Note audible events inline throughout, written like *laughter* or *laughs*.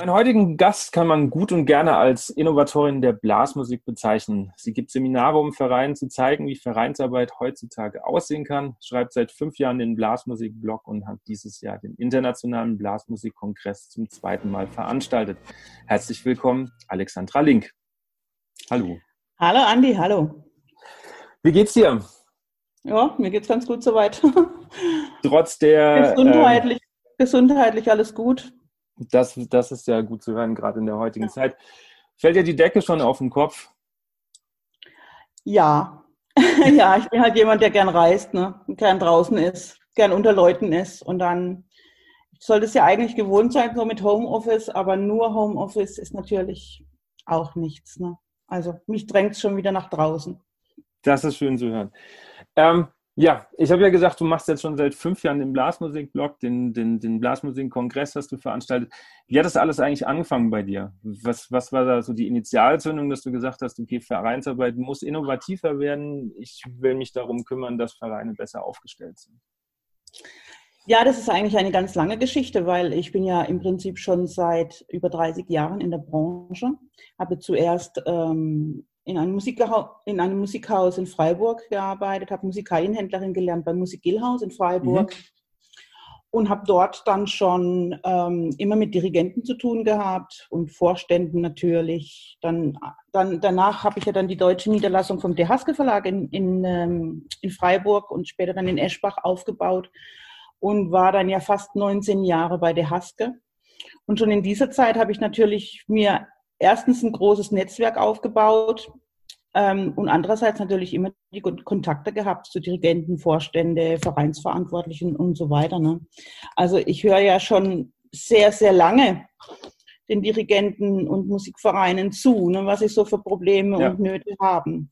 Meinen heutigen Gast kann man gut und gerne als Innovatorin der Blasmusik bezeichnen. Sie gibt Seminare, um Vereinen zu zeigen, wie Vereinsarbeit heutzutage aussehen kann, schreibt seit fünf Jahren den Blasmusik-Blog und hat dieses Jahr den Internationalen Blasmusikkongress zum zweiten Mal veranstaltet. Herzlich willkommen, Alexandra Link. Hallo. Hallo Andi, hallo. Wie geht's dir? Ja, mir geht's ganz gut soweit. *laughs* Trotz der. Gesundheitlich, ähm, gesundheitlich alles gut. Das, das ist ja gut zu hören, gerade in der heutigen ja. Zeit. Fällt dir die Decke schon auf den Kopf? Ja. *laughs* ja, ich bin halt jemand, der gern reist, ne? gern draußen ist, gern unter Leuten ist. Und dann sollte es ja eigentlich gewohnt sein, so mit Homeoffice, aber nur Homeoffice ist natürlich auch nichts. Ne? Also mich drängt es schon wieder nach draußen. Das ist schön zu hören. Ähm, ja, ich habe ja gesagt, du machst jetzt schon seit fünf Jahren den Blasmusik-Blog, den, den, den Blasmusik-Kongress hast du veranstaltet. Wie hat das alles eigentlich angefangen bei dir? Was, was war da so die Initialzündung, dass du gesagt hast, okay, Vereinsarbeit muss innovativer werden. Ich will mich darum kümmern, dass Vereine besser aufgestellt sind. Ja, das ist eigentlich eine ganz lange Geschichte, weil ich bin ja im Prinzip schon seit über 30 Jahren in der Branche. Habe zuerst ähm, in einem, in einem Musikhaus in Freiburg gearbeitet, habe Musikalienhändlerin gelernt beim Musikgillhaus in Freiburg mhm. und habe dort dann schon ähm, immer mit Dirigenten zu tun gehabt und Vorständen natürlich. Dann, dann danach habe ich ja dann die deutsche Niederlassung vom De Haske Verlag in, in, ähm, in Freiburg und später dann in Eschbach aufgebaut und war dann ja fast 19 Jahre bei De Haske. Und schon in dieser Zeit habe ich natürlich mir erstens ein großes Netzwerk aufgebaut ähm, und andererseits natürlich immer die Kontakte gehabt zu Dirigenten, Vorstände, Vereinsverantwortlichen und so weiter. Ne? Also ich höre ja schon sehr, sehr lange den Dirigenten und Musikvereinen zu, ne, was sie so für Probleme ja. und Nöte haben.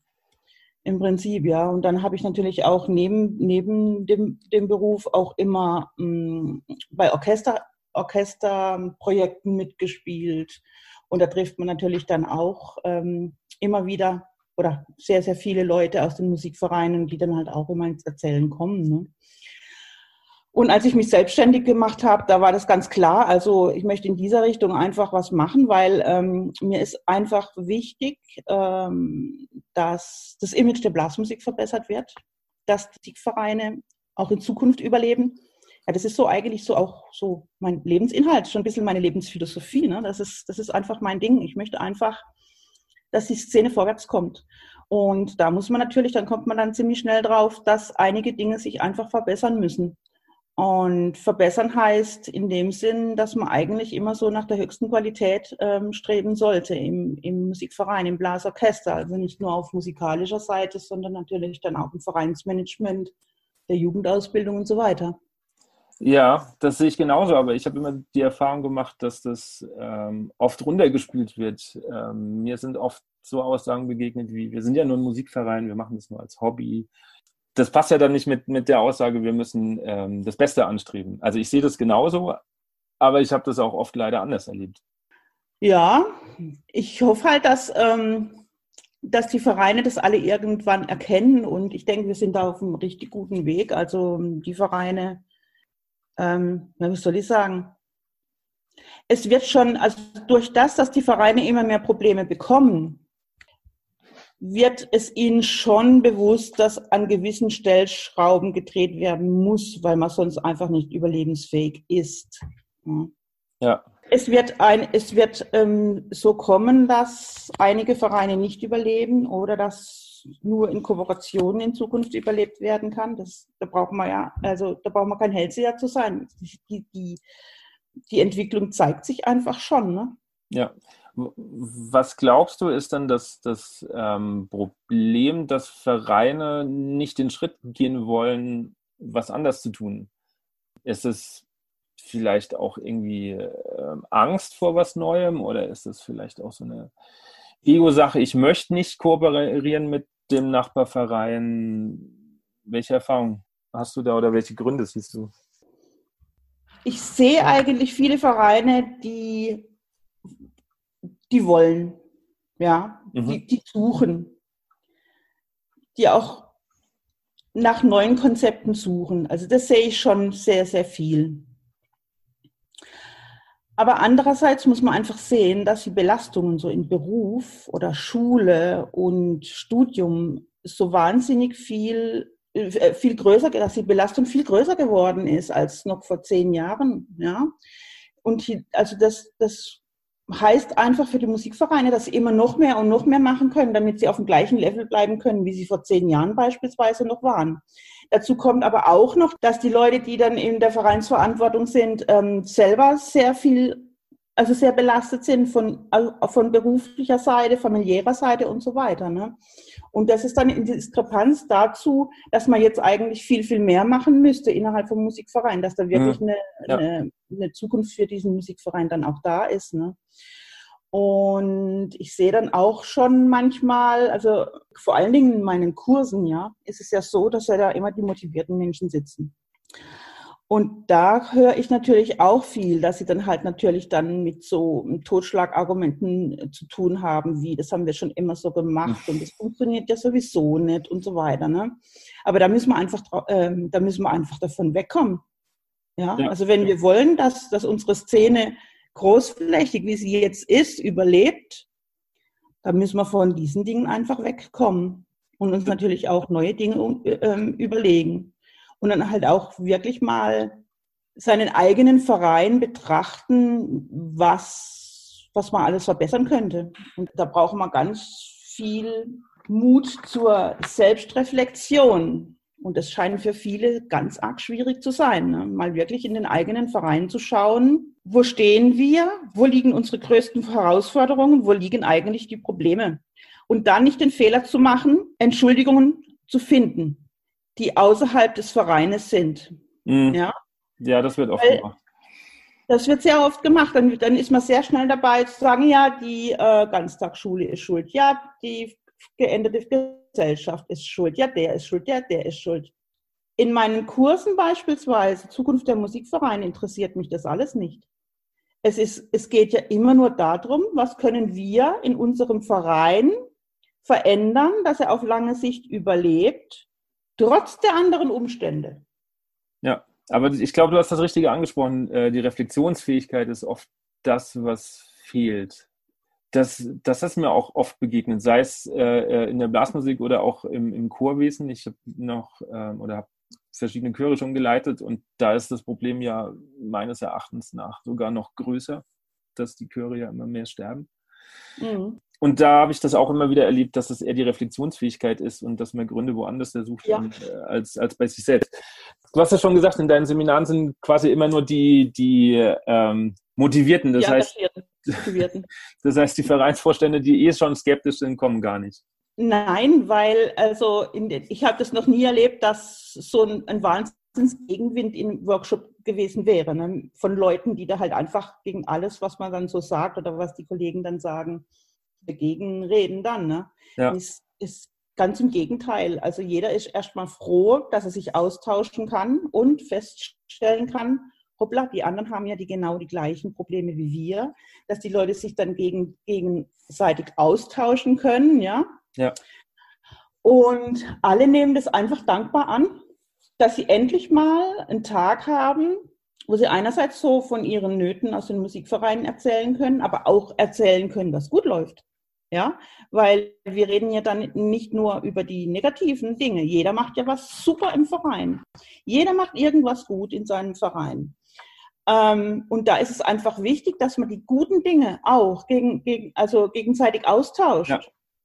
Im Prinzip, ja. Und dann habe ich natürlich auch neben, neben dem, dem Beruf auch immer mh, mm, bei Orchester, Orchesterprojekten mitgespielt und da trifft man natürlich dann auch ähm, immer wieder oder sehr, sehr viele Leute aus den Musikvereinen, die dann halt auch immer ins Erzählen kommen. Ne? Und als ich mich selbstständig gemacht habe, da war das ganz klar. Also ich möchte in dieser Richtung einfach was machen, weil ähm, mir ist einfach wichtig, ähm, dass das Image der Blasmusik verbessert wird, dass die Musikvereine auch in Zukunft überleben ja, das ist so eigentlich so auch so mein Lebensinhalt, schon ein bisschen meine Lebensphilosophie. Ne? Das, ist, das ist einfach mein Ding. Ich möchte einfach, dass die Szene vorwärts kommt. Und da muss man natürlich, dann kommt man dann ziemlich schnell drauf, dass einige Dinge sich einfach verbessern müssen. Und verbessern heißt in dem Sinn, dass man eigentlich immer so nach der höchsten Qualität ähm, streben sollte im, im Musikverein, im Blasorchester. Also nicht nur auf musikalischer Seite, sondern natürlich dann auch im Vereinsmanagement, der Jugendausbildung und so weiter. Ja, das sehe ich genauso, aber ich habe immer die Erfahrung gemacht, dass das ähm, oft runtergespielt wird. Ähm, mir sind oft so Aussagen begegnet wie, wir sind ja nur ein Musikverein, wir machen das nur als Hobby. Das passt ja dann nicht mit, mit der Aussage, wir müssen ähm, das Beste anstreben. Also ich sehe das genauso, aber ich habe das auch oft leider anders erlebt. Ja, ich hoffe halt, dass, ähm, dass die Vereine das alle irgendwann erkennen und ich denke, wir sind da auf einem richtig guten Weg. Also die Vereine ähm, was soll ich sagen? Es wird schon, also durch das, dass die Vereine immer mehr Probleme bekommen, wird es ihnen schon bewusst, dass an gewissen Stellschrauben gedreht werden muss, weil man sonst einfach nicht überlebensfähig ist. Ja. Es wird, ein, es wird ähm, so kommen, dass einige Vereine nicht überleben oder dass nur in Kooperation in Zukunft überlebt werden kann. Das, da braucht man ja, also da braucht man kein Hellseher zu sein. Die, die, die Entwicklung zeigt sich einfach schon. Ne? Ja. Was glaubst du, ist dann das, das ähm, Problem, dass Vereine nicht den Schritt gehen wollen, was anders zu tun? Ist es vielleicht auch irgendwie äh, Angst vor was Neuem oder ist es vielleicht auch so eine Ego-Sache? Ich möchte nicht kooperieren mit dem Nachbarverein. Welche Erfahrung hast du da oder welche Gründe siehst du? Ich sehe eigentlich viele Vereine, die, die wollen, ja, mhm. die, die suchen, die auch nach neuen Konzepten suchen. Also das sehe ich schon sehr, sehr viel. Aber andererseits muss man einfach sehen, dass die Belastungen so in Beruf oder Schule und Studium so wahnsinnig viel, äh, viel größer, dass die Belastung viel größer geworden ist als noch vor zehn Jahren. Ja? Und hier, also das, das heißt einfach für die Musikvereine, dass sie immer noch mehr und noch mehr machen können, damit sie auf dem gleichen Level bleiben können, wie sie vor zehn Jahren beispielsweise noch waren. Dazu kommt aber auch noch, dass die Leute, die dann in der Vereinsverantwortung sind, ähm, selber sehr viel, also sehr belastet sind von, also von beruflicher Seite, familiärer Seite und so weiter. Ne? Und das ist dann in Diskrepanz dazu, dass man jetzt eigentlich viel, viel mehr machen müsste innerhalb vom Musikverein, dass da wirklich mhm. eine, ja. eine, eine, Zukunft für diesen Musikverein dann auch da ist. Ne? Und ich sehe dann auch schon manchmal, also vor allen Dingen in meinen Kursen, ja, ist es ja so, dass ja da immer die motivierten Menschen sitzen. Und da höre ich natürlich auch viel, dass sie dann halt natürlich dann mit so Totschlagargumenten äh, zu tun haben, wie das haben wir schon immer so gemacht und das funktioniert ja sowieso nicht und so weiter. Ne? Aber da müssen wir einfach, äh, da müssen wir einfach davon wegkommen. Ja? ja? also wenn wir wollen, dass, dass unsere Szene großflächig, wie sie jetzt ist, überlebt, dann müssen wir von diesen Dingen einfach wegkommen und uns natürlich auch neue Dinge äh, überlegen und dann halt auch wirklich mal seinen eigenen Verein betrachten, was, was man alles verbessern könnte. Und da braucht man ganz viel Mut zur Selbstreflexion. Und das scheint für viele ganz arg schwierig zu sein, ne? mal wirklich in den eigenen Verein zu schauen, wo stehen wir, wo liegen unsere größten Herausforderungen, wo liegen eigentlich die Probleme. Und dann nicht den Fehler zu machen, Entschuldigungen zu finden die außerhalb des Vereines sind. Mhm. Ja? ja, das wird oft Weil, gemacht. Das wird sehr oft gemacht. Dann, dann, ist man sehr schnell dabei zu sagen, ja, die äh, Ganztagsschule ist schuld. Ja, die geänderte Gesellschaft ist schuld. Ja, der ist schuld. Ja, der ist schuld. In meinen Kursen beispielsweise, Zukunft der Musikvereine, interessiert mich das alles nicht. Es, ist, es geht ja immer nur darum, was können wir in unserem Verein verändern, dass er auf lange Sicht überlebt trotz der anderen Umstände. Ja, aber ich glaube, du hast das Richtige angesprochen. Äh, die Reflexionsfähigkeit ist oft das, was fehlt. Das, das ist mir auch oft begegnet, sei es äh, äh, in der Blasmusik oder auch im, im Chorwesen. Ich habe noch ähm, oder habe verschiedene Chöre schon geleitet und da ist das Problem ja meines Erachtens nach sogar noch größer, dass die Chöre ja immer mehr sterben. Mhm und da habe ich das auch immer wieder erlebt, dass es eher die Reflexionsfähigkeit ist und dass man Gründe woanders sucht ja. Äh, als, als bei sich selbst. Du hast ja schon gesagt, in deinen Seminaren sind quasi immer nur die, die ähm, Motivierten. Das, die heißt, *laughs* Motivierten. das heißt, die Vereinsvorstände, die eh schon skeptisch sind, kommen gar nicht. Nein, weil also in, ich habe das noch nie erlebt, dass so ein, ein Wahnsinnsgegenwind im Workshop gewesen wäre. Ne? Von Leuten, die da halt einfach gegen alles, was man dann so sagt oder was die Kollegen dann sagen, dagegen reden dann. Ne? Ja. Ist, ist ganz im Gegenteil. Also jeder ist erstmal froh, dass er sich austauschen kann und feststellen kann, hoppla, die anderen haben ja die genau die gleichen Probleme wie wir, dass die Leute sich dann gegen, gegenseitig austauschen können, ja. Ja. Und alle nehmen das einfach dankbar an, dass sie endlich mal einen Tag haben, wo sie einerseits so von ihren Nöten aus den Musikvereinen erzählen können, aber auch erzählen können, was gut läuft. Ja, weil wir reden ja dann nicht nur über die negativen Dinge. Jeder macht ja was super im Verein. Jeder macht irgendwas gut in seinem Verein. Ähm, und da ist es einfach wichtig, dass man die guten Dinge auch gegen, gegen, also gegenseitig austauscht. Ja.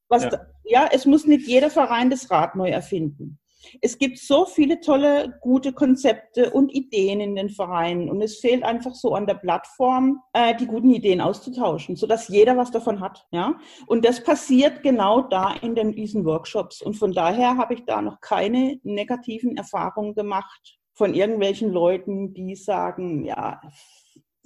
Was, ja. ja, es muss nicht jeder Verein das Rad neu erfinden. Es gibt so viele tolle, gute Konzepte und Ideen in den Vereinen und es fehlt einfach so an der Plattform, äh, die guten Ideen auszutauschen, sodass jeder was davon hat. Ja? Und das passiert genau da in den, diesen Workshops. Und von daher habe ich da noch keine negativen Erfahrungen gemacht von irgendwelchen Leuten, die sagen, ja,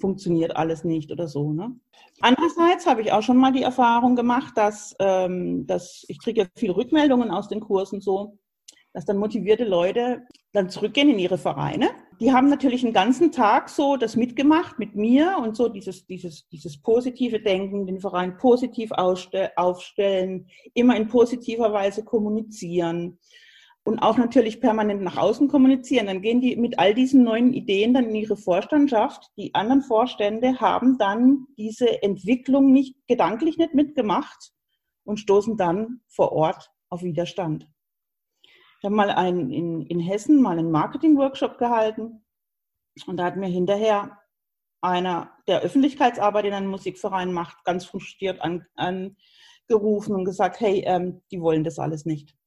funktioniert alles nicht oder so. Ne? Andererseits habe ich auch schon mal die Erfahrung gemacht, dass, ähm, dass ich kriege ja viele Rückmeldungen aus den Kursen so, dass dann motivierte Leute dann zurückgehen in ihre Vereine. Die haben natürlich einen ganzen Tag so das mitgemacht mit mir und so dieses, dieses, dieses positive Denken, den Verein positiv aufstellen, immer in positiver Weise kommunizieren und auch natürlich permanent nach außen kommunizieren. Dann gehen die mit all diesen neuen Ideen dann in ihre Vorstandschaft. Die anderen Vorstände haben dann diese Entwicklung nicht gedanklich nicht mitgemacht und stoßen dann vor Ort auf Widerstand. Ich habe mal einen, in, in Hessen mal einen Marketing-Workshop gehalten und da hat mir hinterher einer, der Öffentlichkeitsarbeit in einem Musikverein macht, ganz frustriert angerufen und gesagt, hey, ähm, die wollen das alles nicht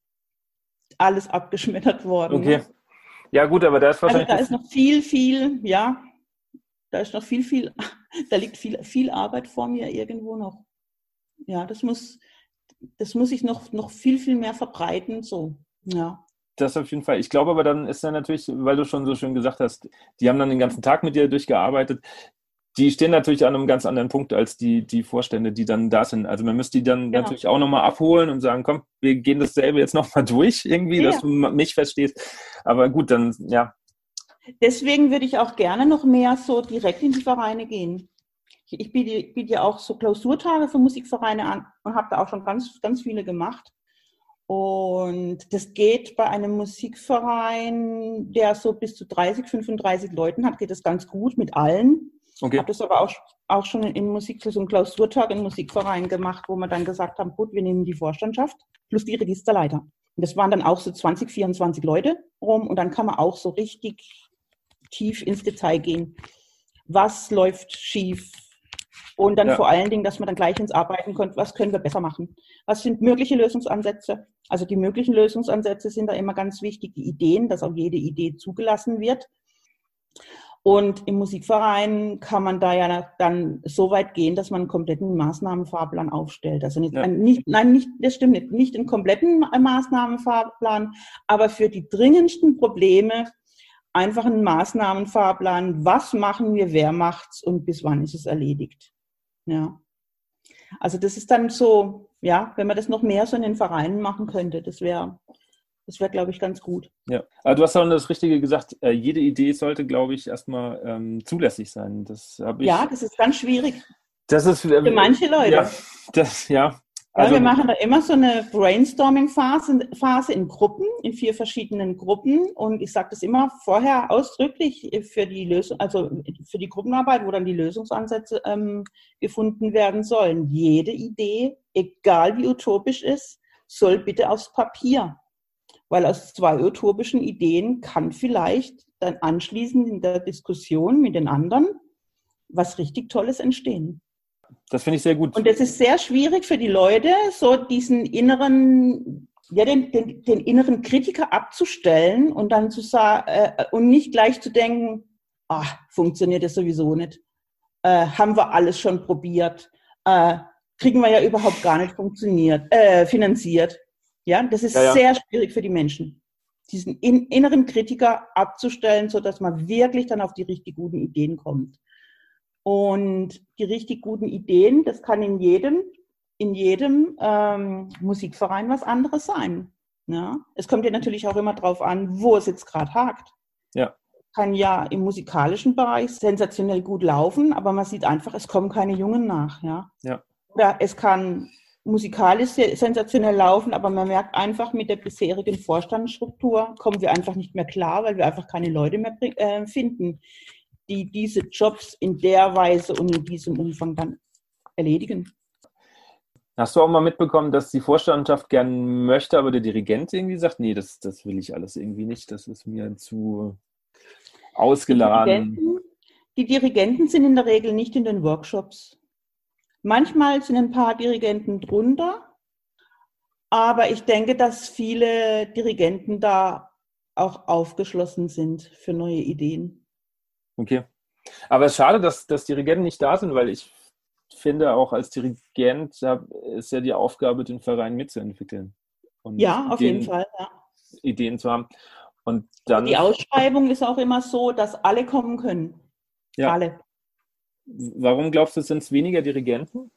alles abgeschmettert worden. Okay. Ne? Ja, gut, aber da ist wahrscheinlich. Also da ist noch viel, viel, ja, da ist noch viel, viel, *laughs* da liegt viel, viel Arbeit vor mir irgendwo noch. Ja, das muss, das muss ich noch, noch viel, viel mehr verbreiten, so, ja. Das auf jeden Fall. Ich glaube aber dann ist dann natürlich, weil du schon so schön gesagt hast, die haben dann den ganzen Tag mit dir durchgearbeitet die stehen natürlich an einem ganz anderen Punkt als die, die Vorstände, die dann da sind. Also man müsste die dann genau. natürlich auch nochmal abholen und sagen, komm, wir gehen dasselbe jetzt nochmal *laughs* durch irgendwie, ja. dass du mich verstehst. Aber gut, dann, ja. Deswegen würde ich auch gerne noch mehr so direkt in die Vereine gehen. Ich, ich biete, biete ja auch so Klausurtage für Musikvereine an und habe da auch schon ganz, ganz viele gemacht. Und das geht bei einem Musikverein, der so bis zu 30, 35 Leuten hat, geht das ganz gut mit allen. Okay. Habe das aber auch, auch schon in Musik, so einen Klausurtag in Musikverein gemacht, wo wir dann gesagt haben, gut, wir nehmen die Vorstandschaft plus die Registerleiter. Und das waren dann auch so 20, 24 Leute rum und dann kann man auch so richtig tief ins Detail gehen. Was läuft schief? Und dann ja. vor allen Dingen, dass man dann gleich ins Arbeiten kommt, was können wir besser machen? Was sind mögliche Lösungsansätze? Also die möglichen Lösungsansätze sind da immer ganz wichtig, die Ideen, dass auch jede Idee zugelassen wird. Und im Musikverein kann man da ja dann so weit gehen, dass man einen kompletten Maßnahmenfahrplan aufstellt. Also nicht, ja. nicht, nein, nicht, das stimmt nicht, nicht einen kompletten Maßnahmenfahrplan, aber für die dringendsten Probleme einfach einen Maßnahmenfahrplan. Was machen wir, wer macht's und bis wann ist es erledigt? Ja. Also das ist dann so, ja, wenn man das noch mehr so in den Vereinen machen könnte, das wäre das wäre, glaube ich, ganz gut. Ja, aber du hast auch das Richtige gesagt. Äh, jede Idee sollte, glaube ich, erstmal ähm, zulässig sein. Das ich, ja, das ist ganz schwierig. Das ist für manche Leute. Ja, das, ja. Also, ja, wir machen da immer so eine Brainstorming-Phase Phase in Gruppen, in vier verschiedenen Gruppen. Und ich sage das immer vorher ausdrücklich für die Lösung, also für die Gruppenarbeit, wo dann die Lösungsansätze ähm, gefunden werden sollen. Jede Idee, egal wie utopisch ist, soll bitte aufs Papier weil aus zwei utopischen Ideen kann vielleicht dann anschließend in der Diskussion mit den anderen was richtig Tolles entstehen. Das finde ich sehr gut. Und es ist sehr schwierig für die Leute, so diesen inneren, ja, den, den, den inneren Kritiker abzustellen und dann zu sagen, äh, und nicht gleich zu denken, ach, funktioniert das sowieso nicht. Äh, haben wir alles schon probiert. Äh, kriegen wir ja überhaupt gar nicht funktioniert, äh, finanziert. Ja, das ist ja, ja. sehr schwierig für die Menschen, diesen in, inneren Kritiker abzustellen, so dass man wirklich dann auf die richtig guten Ideen kommt. Und die richtig guten Ideen, das kann in jedem, in jedem ähm, Musikverein was anderes sein. Ja? Es kommt ja natürlich auch immer darauf an, wo es jetzt gerade hakt. Ja. Kann ja im musikalischen Bereich sensationell gut laufen, aber man sieht einfach, es kommen keine Jungen nach. Ja. ja. Oder es kann musikalisch sensationell laufen, aber man merkt einfach, mit der bisherigen Vorstandsstruktur kommen wir einfach nicht mehr klar, weil wir einfach keine Leute mehr äh, finden, die diese Jobs in der Weise und in diesem Umfang dann erledigen. Hast du auch mal mitbekommen, dass die Vorstandschaft gern möchte, aber der Dirigent irgendwie sagt, nee, das, das will ich alles irgendwie nicht, das ist mir zu ausgeladen. Die Dirigenten, die Dirigenten sind in der Regel nicht in den Workshops. Manchmal sind ein paar Dirigenten drunter, aber ich denke, dass viele Dirigenten da auch aufgeschlossen sind für neue Ideen. Okay. Aber es ist schade, dass, dass Dirigenten nicht da sind, weil ich finde, auch als Dirigent ist ja die Aufgabe, den Verein mitzuentwickeln. ja, auf Ideen, jeden Fall. Ja. Ideen zu haben. Und dann. Die Ausschreibung ist auch immer so, dass alle kommen können. Ja. Alle. Warum glaubst du, sind es weniger Dirigenten?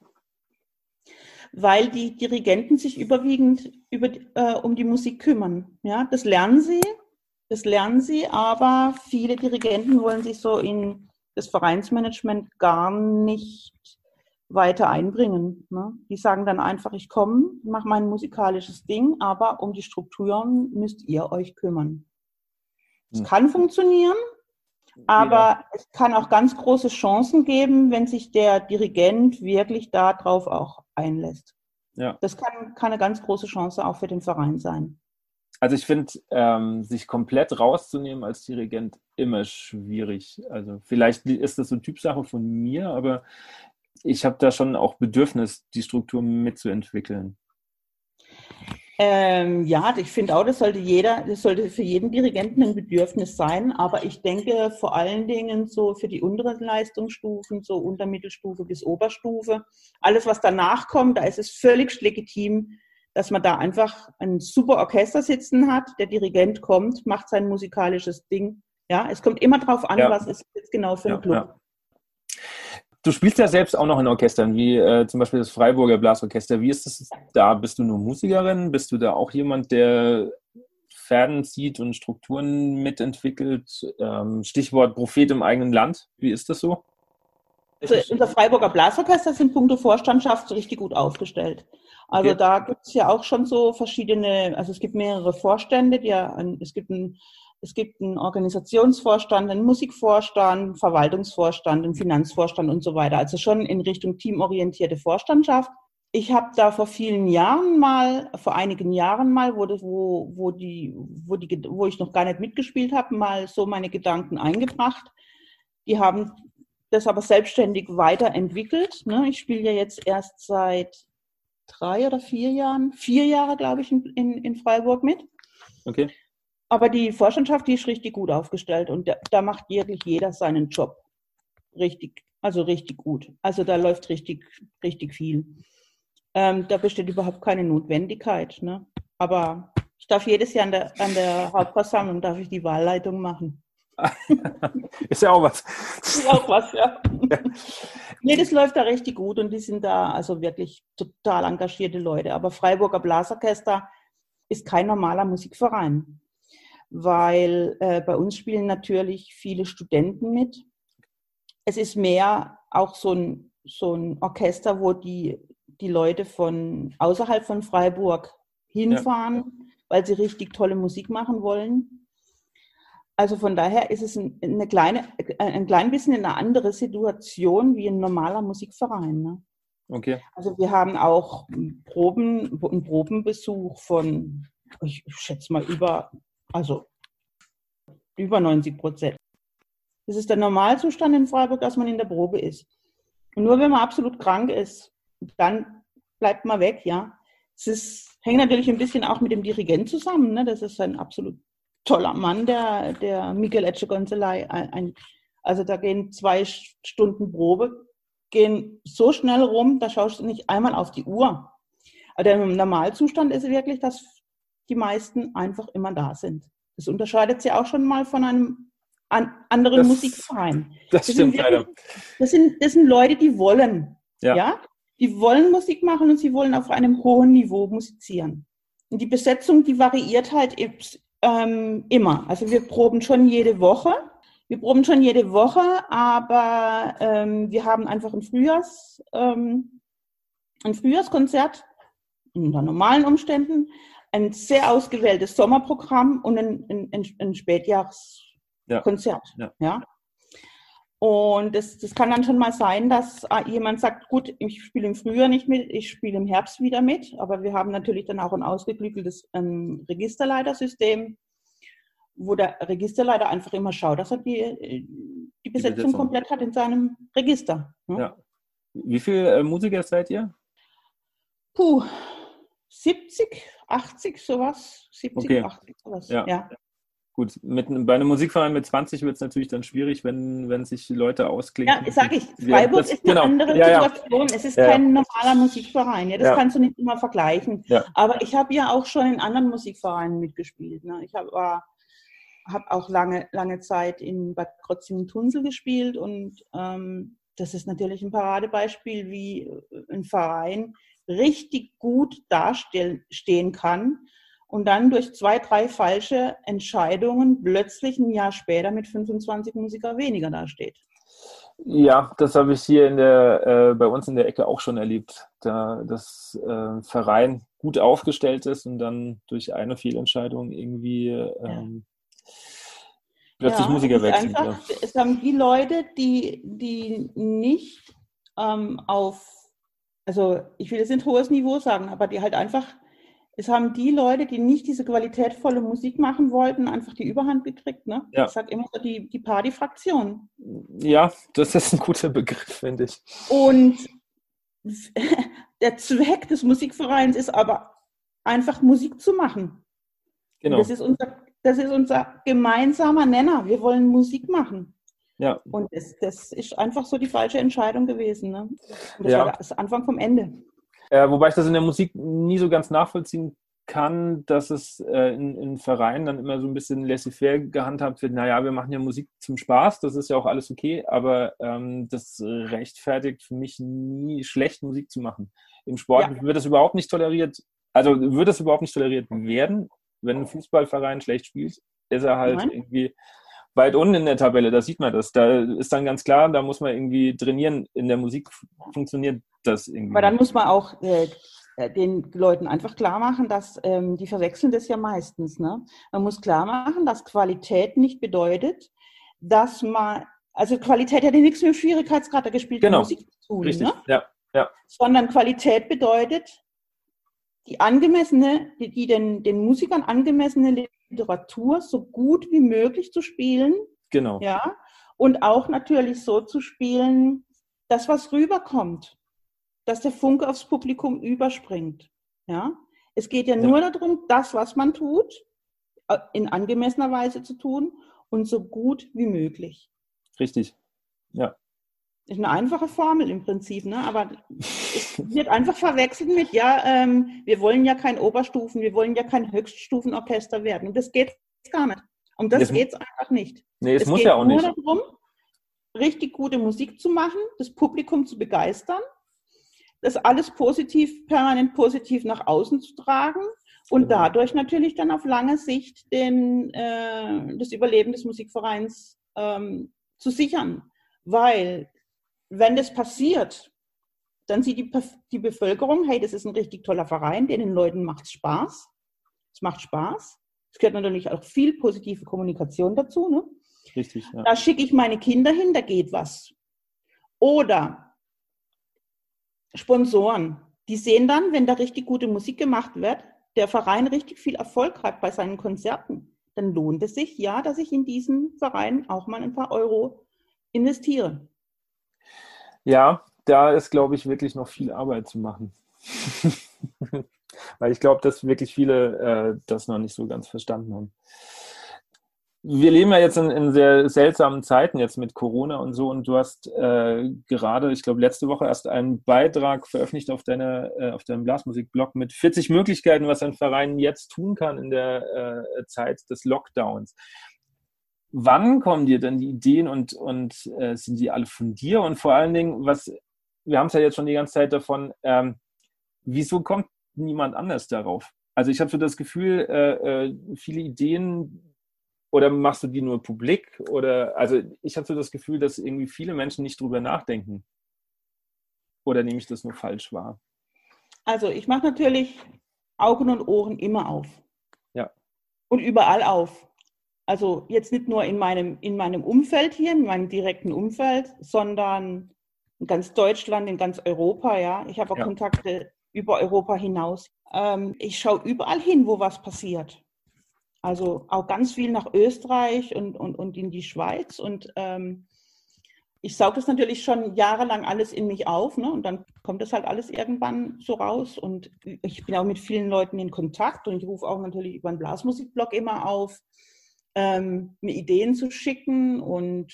Weil die Dirigenten sich überwiegend über, äh, um die Musik kümmern. Ja, das lernen sie, das lernen sie, aber viele Dirigenten wollen sich so in das Vereinsmanagement gar nicht weiter einbringen. Ne? Die sagen dann einfach, ich komme, mache mein musikalisches Ding, aber um die Strukturen müsst ihr euch kümmern. Es hm. kann funktionieren, aber ja. es kann auch ganz große Chancen geben, wenn sich der Dirigent wirklich darauf auch einlässt. Ja. Das kann, kann eine ganz große Chance auch für den Verein sein. Also ich finde, ähm, sich komplett rauszunehmen als Dirigent immer schwierig. Also vielleicht ist das so Typsache von mir, aber ich habe da schon auch Bedürfnis, die Struktur mitzuentwickeln. Ähm, ja, ich finde auch, das sollte jeder, das sollte für jeden Dirigenten ein Bedürfnis sein. Aber ich denke vor allen Dingen so für die unteren Leistungsstufen, so Untermittelstufe bis Oberstufe, alles was danach kommt, da ist es völlig legitim, dass man da einfach ein super Orchester sitzen hat. Der Dirigent kommt, macht sein musikalisches Ding. Ja, es kommt immer darauf an, ja. was ist jetzt genau für ein ja, Club. Ja. Du spielst ja selbst auch noch in Orchestern, wie äh, zum Beispiel das Freiburger Blasorchester. Wie ist das da? Bist du nur Musikerin? Bist du da auch jemand, der Fäden zieht und Strukturen mitentwickelt? Ähm, Stichwort Prophet im eigenen Land. Wie ist das so? Also unser Freiburger Blasorchester sind punkto Vorstandschaft richtig gut aufgestellt. Also okay. da gibt es ja auch schon so verschiedene, also es gibt mehrere Vorstände, die ja, es gibt ein es gibt einen Organisationsvorstand, einen Musikvorstand, einen Verwaltungsvorstand, einen Finanzvorstand und so weiter. Also schon in Richtung teamorientierte Vorstandschaft. Ich habe da vor vielen Jahren mal, vor einigen Jahren mal, wo, wo, wo, die, wo, die, wo ich noch gar nicht mitgespielt habe, mal so meine Gedanken eingebracht. Die haben das aber selbstständig weiterentwickelt. Ne? Ich spiele ja jetzt erst seit drei oder vier Jahren, vier Jahre, glaube ich, in, in, in Freiburg mit. Okay. Aber die Vorstandschaft, die ist richtig gut aufgestellt und da, da macht wirklich jeder seinen Job. Richtig, also richtig gut. Also da läuft richtig, richtig viel. Ähm, da besteht überhaupt keine Notwendigkeit. Ne? Aber ich darf jedes Jahr an der, an der Hauptversammlung darf ich die Wahlleitung machen. *laughs* ist ja auch was. Ist auch was, ja. ja. nee, das läuft da richtig gut und die sind da also wirklich total engagierte Leute. Aber Freiburger Blasorchester ist kein normaler Musikverein weil äh, bei uns spielen natürlich viele Studenten mit. Es ist mehr auch so ein, so ein Orchester, wo die, die Leute von außerhalb von Freiburg hinfahren, ja. weil sie richtig tolle Musik machen wollen. Also von daher ist es eine kleine, ein klein bisschen eine andere Situation wie ein normaler Musikverein. Ne? Okay. Also wir haben auch Proben, einen Probenbesuch von, ich schätze mal, über also über 90 Prozent. Das ist der Normalzustand in Freiburg, dass man in der Probe ist. Und nur wenn man absolut krank ist, dann bleibt man weg, ja. Es ist, hängt natürlich ein bisschen auch mit dem Dirigent zusammen. Ne? Das ist ein absolut toller Mann, der, der Miguel Echegonzelay. Ein, also da gehen zwei Stunden Probe, gehen so schnell rum, da schaust du nicht einmal auf die Uhr. Aber der Normalzustand ist wirklich, dass die meisten einfach immer da sind. Das unterscheidet sie auch schon mal von einem an, anderen das, Musikverein. Das, das stimmt leider. Das sind, das sind Leute, die wollen. Ja. ja. Die wollen Musik machen und sie wollen auf einem hohen Niveau musizieren. Und die Besetzung, die variiert halt ähm, immer. Also wir proben schon jede Woche. Wir proben schon jede Woche, aber ähm, wir haben einfach ein Frühjahrs, ähm, ein Frühjahrskonzert unter normalen Umständen ein sehr ausgewähltes Sommerprogramm und ein, ein, ein Spätjahreskonzert. Ja. ja. ja. Und das, das kann dann schon mal sein, dass äh, jemand sagt, gut, ich spiele im Frühjahr nicht mit, ich spiele im Herbst wieder mit. Aber wir haben natürlich dann auch ein ausgeklügeltes ähm, Registerleitersystem, wo der Registerleiter einfach immer schaut, dass er die, die, Besetzung, die Besetzung. komplett hat in seinem Register. Ne? Ja. Wie viele äh, Musiker seid ihr? Puh, 70, 80, sowas. 70, okay. 80, sowas. Ja. ja. Gut, mit, bei einem Musikverein mit 20 wird es natürlich dann schwierig, wenn, wenn sich Leute ausklingen. Ja, sage ich, Freiburg das, ist eine genau. andere ja, Situation. Ja. Es ist kein normaler Musikverein. Ja, das kannst du nicht immer vergleichen. Aber ich habe ja auch schon in anderen Musikvereinen mitgespielt. Ne? Ich hab, war habe auch lange, lange Zeit in Bad Krotzingen-Tunsel gespielt und ähm, das ist natürlich ein Paradebeispiel, wie ein Verein richtig gut dastehen kann und dann durch zwei, drei falsche Entscheidungen plötzlich ein Jahr später mit 25 Musiker weniger dasteht. Ja, das habe ich hier in der, äh, bei uns in der Ecke auch schon erlebt, da das äh, Verein gut aufgestellt ist und dann durch eine Fehlentscheidung irgendwie ähm, ja. plötzlich ja, Musiker wechseln. ja. Es haben die Leute, die, die nicht ähm, auf, also ich will jetzt nicht hohes Niveau sagen, aber die halt einfach es haben die Leute, die nicht diese qualitätvolle Musik machen wollten, einfach die Überhand gekriegt. Ne? Ja. Ich sage immer so die, die Partyfraktion. Ja, das ist ein guter Begriff, finde ich. Und *laughs* der Zweck des Musikvereins ist aber einfach Musik zu machen. Genau. Das ist unser, das ist unser gemeinsamer Nenner. Wir wollen Musik machen. Ja. Und das, das ist einfach so die falsche Entscheidung gewesen. Ne? Und das ja. war das Anfang vom Ende. Äh, wobei ich das in der Musik nie so ganz nachvollziehen kann, dass es äh, in, in, Vereinen dann immer so ein bisschen laissez-faire gehandhabt wird. Naja, wir machen ja Musik zum Spaß, das ist ja auch alles okay, aber ähm, das rechtfertigt für mich nie, schlecht Musik zu machen. Im Sport ja. wird das überhaupt nicht toleriert, also wird das überhaupt nicht toleriert werden, wenn ein Fußballverein schlecht spielt, ist er halt Nein. irgendwie weit unten in der Tabelle, da sieht man das. Da ist dann ganz klar, da muss man irgendwie trainieren. In der Musik funktioniert das irgendwie. Aber dann muss man auch äh, äh, den Leuten einfach klar machen, dass ähm, die verwechseln das ja meistens. Ne? Man muss klar machen, dass Qualität nicht bedeutet, dass man, also Qualität hat ja nichts mit dem Schwierigkeitsgrad der gespielten genau. Musik zu tun. Richtig. Ne? Ja. Ja. Sondern Qualität bedeutet, die angemessene, die, die den, den Musikern angemessene Literatur so gut wie möglich zu spielen. Genau. Ja. Und auch natürlich so zu spielen, dass was rüberkommt dass der Funke aufs Publikum überspringt. Ja? Es geht ja, ja nur darum, das, was man tut, äh, in angemessener Weise zu tun und so gut wie möglich. Richtig. Ja. Ist eine einfache Formel im Prinzip, ne? aber *laughs* es wird einfach verwechselt mit, ja, ähm, wir wollen ja kein Oberstufen, wir wollen ja kein Höchststufenorchester werden. Und das geht gar nicht. Um das, das geht es einfach nicht. Nee, es, es muss ja auch nur nicht. darum, richtig gute Musik zu machen, das Publikum zu begeistern das alles positiv, permanent positiv nach außen zu tragen und genau. dadurch natürlich dann auf lange Sicht den, äh, das Überleben des Musikvereins ähm, zu sichern. Weil wenn das passiert, dann sieht die, die Bevölkerung, hey, das ist ein richtig toller Verein, den Leuten macht es Spaß. Es macht Spaß. Es gehört natürlich auch viel positive Kommunikation dazu. Ne? Richtig. Ja. Da schicke ich meine Kinder hin, da geht was. Oder Sponsoren, die sehen dann, wenn da richtig gute Musik gemacht wird, der Verein richtig viel Erfolg hat bei seinen Konzerten, dann lohnt es sich, ja, dass ich in diesen Verein auch mal ein paar Euro investiere. Ja, da ist, glaube ich, wirklich noch viel Arbeit zu machen. *laughs* Weil ich glaube, dass wirklich viele äh, das noch nicht so ganz verstanden haben wir leben ja jetzt in, in, sehr seltsamen Zeiten jetzt mit Corona und so und du hast äh, gerade, ich glaube, letzte Woche erst einen Beitrag veröffentlicht auf, deiner, äh, auf deinem Blasmusik-Blog mit 40 Möglichkeiten, was ein Verein jetzt tun kann in der äh, Zeit des Lockdowns. Wann kommen dir denn die Ideen und, und äh, sind die alle von dir? Und vor allen Dingen, was, wir haben es ja jetzt schon die ganze Zeit davon, ähm, wieso kommt niemand anders darauf? Also ich habe so das Gefühl, äh, äh, viele Ideen oder machst du die nur publik? Oder also ich habe so das Gefühl, dass irgendwie viele Menschen nicht drüber nachdenken. Oder nehme ich das nur falsch wahr? Also ich mache natürlich Augen und Ohren immer auf. Ja. Und überall auf. Also jetzt nicht nur in meinem, in meinem Umfeld hier, in meinem direkten Umfeld, sondern in ganz Deutschland, in ganz Europa, ja. Ich habe auch ja. Kontakte über Europa hinaus. Ähm, ich schaue überall hin, wo was passiert. Also auch ganz viel nach Österreich und, und, und in die Schweiz. Und ähm, ich sauge das natürlich schon jahrelang alles in mich auf. Ne? Und dann kommt das halt alles irgendwann so raus. Und ich bin auch mit vielen Leuten in Kontakt und ich rufe auch natürlich über einen Blasmusikblog immer auf, ähm, mir Ideen zu schicken und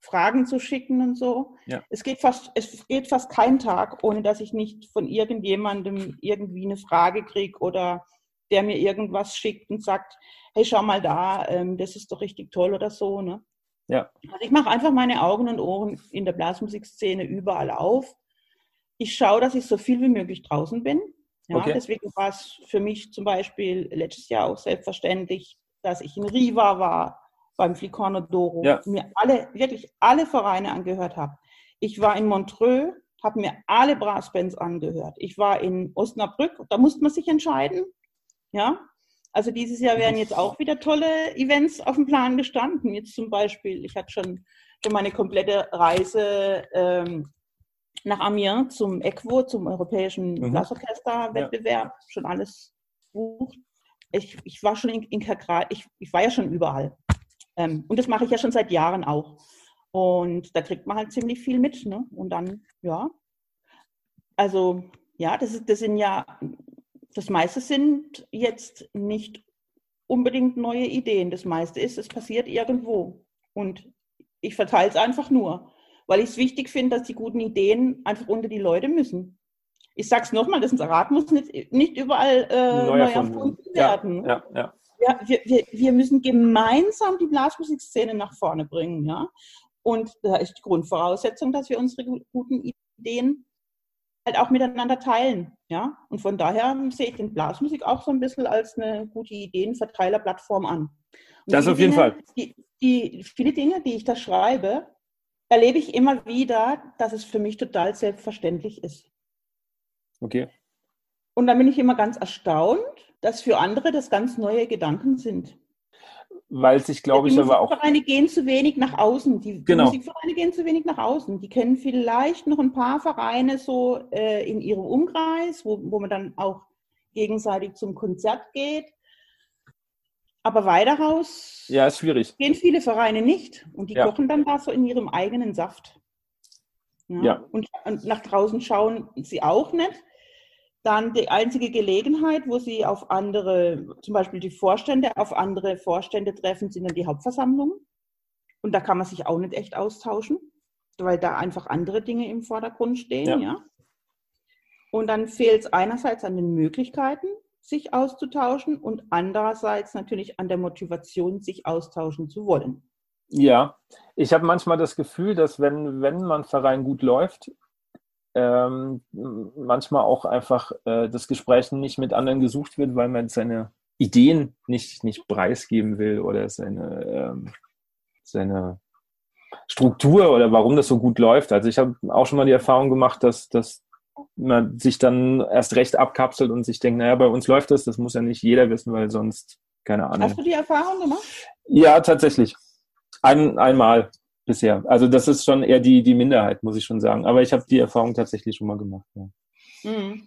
Fragen zu schicken und so. Ja. Es, geht fast, es geht fast kein Tag, ohne dass ich nicht von irgendjemandem irgendwie eine Frage kriege oder der mir irgendwas schickt und sagt, hey, schau mal da, ähm, das ist doch richtig toll oder so. Ne? Ja. Also ich mache einfach meine Augen und Ohren in der Blasmusikszene überall auf. Ich schaue, dass ich so viel wie möglich draußen bin. Ja, Okay. Deswegen war es für mich zum Beispiel letztes Jahr auch selbstverständlich, dass ich in Riva war, beim Flicorno Doro, Ja. mir alle, wirklich alle Vereine angehört habe. Ich war in Montreux, habe mir alle Brassbands angehört. Ich war in Osnabrück, da musste man sich entscheiden. Ja, also dieses Jahr wären jetzt auch wieder tolle Events auf dem Plan gestanden. Jetzt zum Beispiel, ich hatte schon, schon meine komplette Reise ähm, nach Amiens zum ECWO, zum Europäischen Mhm. Blasorchester-Wettbewerb, schon alles gebucht. Ich, ich war schon in, in Kakra, ich, ich war ja schon überall. Ähm, und das mache ich ja schon seit Jahren auch. Und da kriegt man halt ziemlich viel mit. Ne? Und dann, ja. Also, ja, das, ist, das sind ja, das meiste sind jetzt nicht unbedingt neue Ideen. Das meiste ist, es passiert irgendwo. Und ich verteile es einfach nur, weil ich es wichtig finde, dass die guten Ideen einfach unter die Leute müssen. Ich sage es nochmal, das Rad muss nicht, nicht überall äh, neu erfunden werden. Ja, ja. Ja, wir, wir, wir müssen gemeinsam die Blasmusikszene nach vorne bringen, ja. Und da ist die Grundvoraussetzung, dass wir unsere gu- guten Ideen halt auch miteinander teilen, ja. Und von daher sehe ich den Blasmusik auch so ein bisschen als eine gute Ideenverteilerplattform an. Und Das auf jeden Dinge, Fall. Die, die, viele Dinge, die ich da schreibe, erlebe ich immer wieder, dass es für mich total selbstverständlich ist. Okay. Und dann bin ich immer ganz erstaunt, dass für andere das ganz neue Gedanken sind. Weil sich, glaube ich, die aber auch. Musikvereine gehen zu wenig nach außen. Die, Genau. die Musikvereine gehen zu wenig nach außen. Die kennen vielleicht noch ein paar Vereine so äh, in ihrem Umkreis, wo, wo man dann auch gegenseitig zum Konzert geht. Aber weiter raus Ja, ist schwierig. gehen viele Vereine nicht. Und die Ja. kochen dann da so in ihrem eigenen Saft. Ja. Und, und nach draußen schauen sie auch nicht. Dann die einzige Gelegenheit, wo sie auf andere, zum Beispiel die Vorstände, auf andere Vorstände treffen, sind dann die Hauptversammlungen. Und da kann man sich auch nicht echt austauschen, weil da einfach andere Dinge im Vordergrund stehen. Ja. Ja. Und dann fehlt es einerseits an den Möglichkeiten, sich auszutauschen und andererseits natürlich an der Motivation, sich austauschen zu wollen. Ja, ich habe manchmal das Gefühl, dass wenn, wenn man Verein gut läuft, ähm, manchmal auch einfach äh, das Gespräch nicht mit anderen gesucht wird, weil man seine Ideen nicht, nicht preisgeben will oder seine, ähm, seine Struktur oder warum das so gut läuft. Also ich habe auch schon mal die Erfahrung gemacht, dass, dass man sich dann erst recht abkapselt und sich denkt, naja, bei uns läuft das, das muss ja nicht jeder wissen, weil sonst, keine Ahnung. Hast du die Erfahrung gemacht? Ja, tatsächlich. Ein, einmal bisher. Also das ist schon eher die, die Minderheit, muss ich schon sagen. Aber ich habe die Erfahrung tatsächlich schon mal gemacht. Ja. Mhm.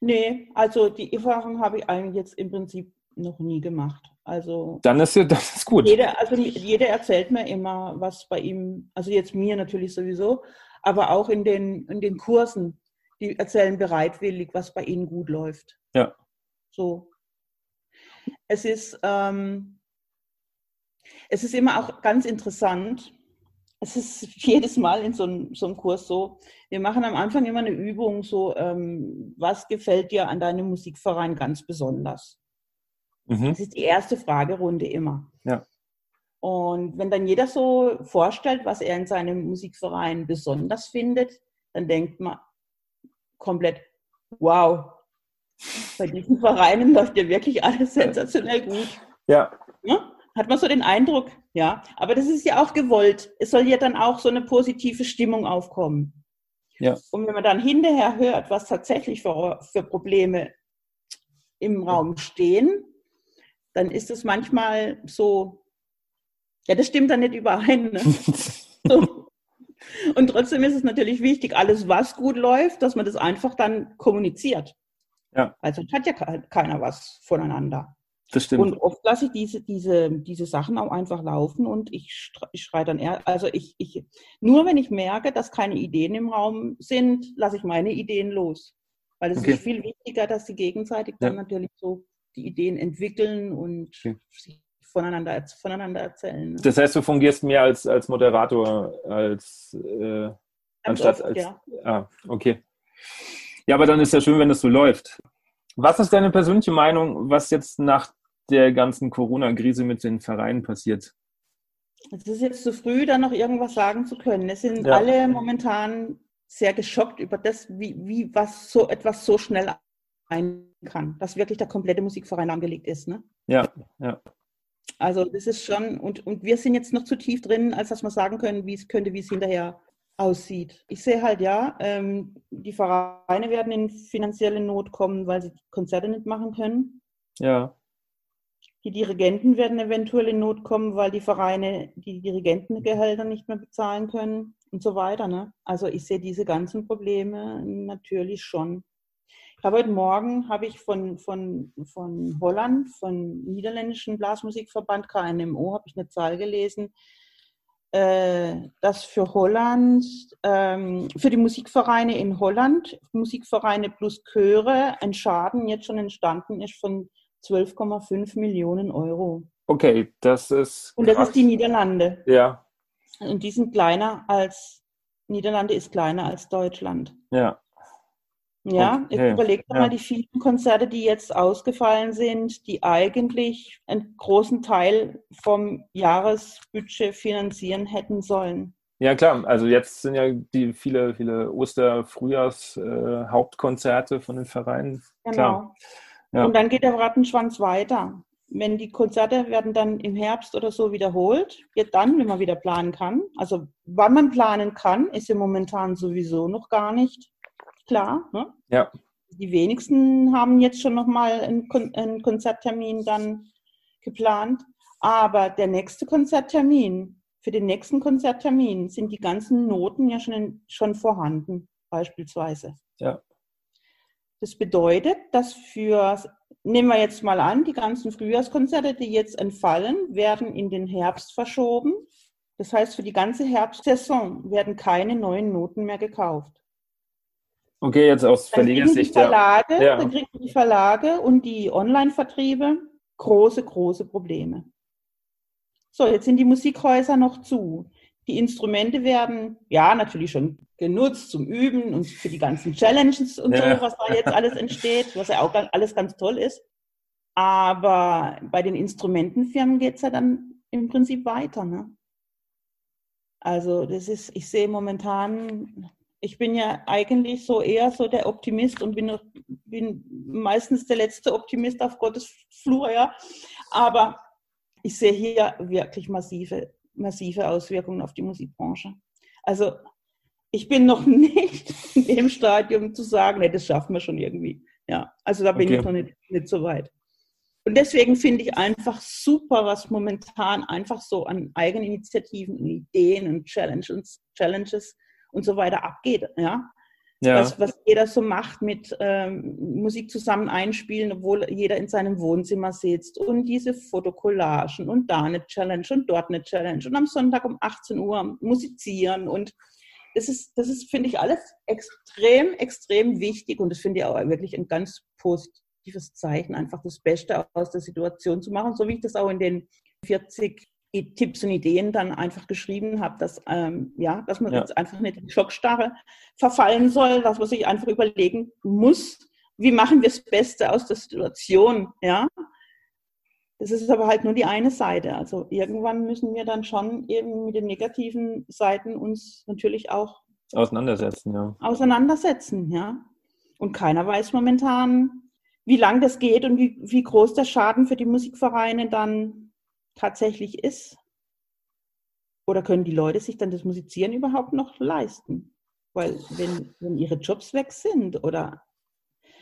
Nee, also die Erfahrung habe ich eigentlich jetzt im Prinzip noch nie gemacht. Also Dann ist ja, das ist gut. jeder, also jeder erzählt mir immer, was bei ihm, also jetzt mir natürlich sowieso, aber auch in den, in den Kursen, die erzählen bereitwillig, was bei ihnen gut läuft. Ja. So. Es ist, ähm, es ist immer auch ganz interessant. Es ist *laughs* jedes Mal in so einem, so einem Kurs so. Wir machen am Anfang immer eine Übung, so, ähm, was gefällt dir an deinem Musikverein ganz besonders? Mhm. Das ist die erste Fragerunde immer. Ja. Und wenn dann jeder so vorstellt, was er in seinem Musikverein besonders findet, dann denkt man komplett, wow, bei diesen Vereinen *laughs* läuft ja wirklich alles sensationell gut. Ja, Ja? Hat man so den Eindruck, ja. Aber das ist ja auch gewollt. Es soll ja dann auch so eine positive Stimmung aufkommen. Ja. Und wenn man dann hinterher hört, was tatsächlich für, für Probleme im Raum stehen, dann ist es manchmal so, ja, das stimmt dann nicht überein. Ne? *laughs* So. Und trotzdem ist es natürlich wichtig, alles, was gut läuft, dass man das einfach dann kommuniziert. Ja. Also hat ja ke- keiner was voneinander. Das stimmt. Und oft lasse ich diese, diese, diese Sachen auch einfach laufen und ich, schreie dann eher, also ich, ich, nur wenn ich merke, dass keine Ideen im Raum sind, lasse ich meine Ideen los. Weil es Okay. ist viel wichtiger, dass sie gegenseitig dann Ja. natürlich so die Ideen entwickeln und Okay. sich voneinander, voneinander erzählen. Ne? Das heißt, du fungierst mehr als, als Moderator, als äh, Ganz anstatt oft, als. ja. Ah, okay. Ja, aber dann ist ja schön, wenn das so läuft. Was ist deine persönliche Meinung, was jetzt nach der ganzen Corona-Krise mit den Vereinen passiert? Es ist jetzt zu früh, da noch irgendwas sagen zu können. Es sind ja. alle momentan sehr geschockt über das, wie, wie was so etwas so schnell ein kann, dass wirklich der komplette Musikverein angelegt ist. Ne? Ja, ja. Also das ist schon, und, und wir sind jetzt noch zu tief drin, als dass wir sagen können, wie es könnte, wie es hinterher aussieht. Ich sehe halt ja, ähm, die Vereine werden in finanzielle Not kommen, weil sie Konzerte nicht machen können. Ja. Die Dirigenten werden eventuell in Not kommen, weil die Vereine die Dirigentengehälter nicht mehr bezahlen können und so weiter. Ne? Also ich sehe diese ganzen Probleme natürlich schon. Ich habe heute Morgen habe ich von, von, von Holland, vom niederländischen Blasmusikverband KNMO, habe ich eine Zahl gelesen, äh, dass für Holland, ähm, für die Musikvereine in Holland, Musikvereine plus Chöre, ein Schaden jetzt schon entstanden ist von 12,5 Millionen Euro. Okay, das ist. Und das ist die Niederlande. Ja. Und die sind kleiner als, Niederlande ist kleiner als Deutschland. Ja. Ja, okay. ich überlege ja. mal die vielen Konzerte, die jetzt ausgefallen sind, die eigentlich einen großen Teil vom Jahresbudget finanzieren hätten sollen. Ja, klar. Also jetzt sind ja die viele, viele Oster-Frühjahrs-Hauptkonzerte äh, von den Vereinen. Genau. Klar. Ja. Und dann geht der Rattenschwanz weiter. Wenn die Konzerte werden dann im Herbst oder so wiederholt, wird dann, wenn man wieder planen kann. Also wann man planen kann, ist ja momentan sowieso noch gar nicht klar. Ne? Ja. Die wenigsten haben jetzt schon nochmal einen, Kon einen Konzerttermin dann geplant. Aber der nächste Konzerttermin, für den nächsten Konzerttermin sind die ganzen Noten ja schon, in, schon vorhanden, beispielsweise. Ja. Das bedeutet, dass für, nehmen wir jetzt mal an, die ganzen Frühjahrskonzerte, die jetzt entfallen, werden in den Herbst verschoben. Das heißt, für die ganze Herbstsaison werden keine neuen Noten mehr gekauft. Okay, jetzt aus Verlegersicht. Verlage, ja. Dann kriegen die Verlage und die Online-Vertriebe große, große Probleme. So, jetzt sind die Musikhäuser noch zu. Die Instrumente werden ja natürlich schon genutzt zum Üben und für die ganzen Challenges und ja. so, was da jetzt alles entsteht, was ja auch alles ganz toll ist. Aber bei den Instrumentenfirmen geht es ja dann im Prinzip weiter. Ne? Also das ist, ich sehe momentan, ich bin ja eigentlich so eher so der Optimist und bin, bin meistens der letzte Optimist auf Gottes Flur, ja. Aber ich sehe hier wirklich massive, massive Auswirkungen auf die Musikbranche. Also ich bin noch *laughs* nicht in dem Stadium zu sagen, nee, das schaffen wir schon irgendwie. Ja, also da bin okay. ich noch nicht, nicht so weit. Und deswegen finde ich einfach super, was momentan einfach so an Eigeninitiativen und Ideen und Challenges, Challenges und so weiter abgeht. Ja? Ja. Was, was jeder so macht mit ähm, Musik zusammen einspielen, obwohl jeder in seinem Wohnzimmer sitzt und diese Fotokollagen und da eine Challenge und dort eine Challenge und am Sonntag um 18 Uhr musizieren und das ist, das ist, finde ich, alles extrem, extrem wichtig und das finde ich auch wirklich ein ganz positives Zeichen, einfach das Beste aus der Situation zu machen, so wie ich das auch in den 40 Tipps und Ideen dann einfach geschrieben habe, dass, ähm, ja, dass man ja. jetzt einfach nicht in Schockstarre verfallen soll, dass man sich einfach überlegen muss, wie machen wir das Beste aus der Situation, ja. Das ist aber halt nur die eine Seite. Also irgendwann müssen wir dann schon eben mit den negativen Seiten uns natürlich auch auseinandersetzen, ja. Auseinandersetzen, ja. Und keiner weiß momentan, wie lang das geht und wie, wie groß der Schaden für die Musikvereine dann tatsächlich ist. Oder können die Leute sich dann das Musizieren überhaupt noch leisten? Weil wenn, wenn ihre Jobs weg sind oder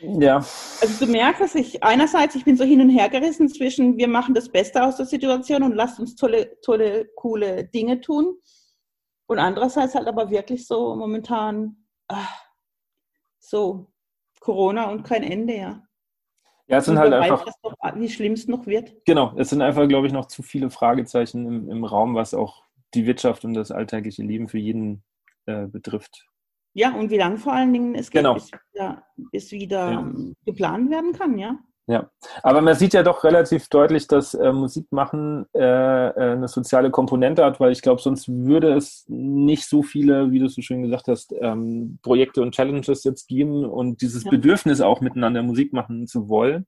ja. Also du merkst, dass ich einerseits, ich bin so hin und her gerissen zwischen, wir machen das Beste aus der Situation und lasst uns tolle, tolle, coole Dinge tun. Und andererseits halt aber wirklich so momentan ach, so Corona und kein Ende, ja. Ja, es sind halt einfach. Noch, wie schlimm es noch wird. Genau, es sind einfach, glaube ich, noch zu viele Fragezeichen im, im Raum, was auch die Wirtschaft und das alltägliche Leben für jeden äh, betrifft. Ja, und wie lange vor allen Dingen es geht, genau. bis wieder, bis wieder ja. geplant werden kann, ja. Ja, aber man sieht ja doch relativ deutlich, dass äh, Musik machen äh, äh, eine soziale Komponente hat, weil ich glaube, sonst würde es nicht so viele, wie du so schön gesagt hast, ähm, Projekte und Challenges jetzt geben und dieses ja. Bedürfnis auch miteinander Musik machen zu wollen.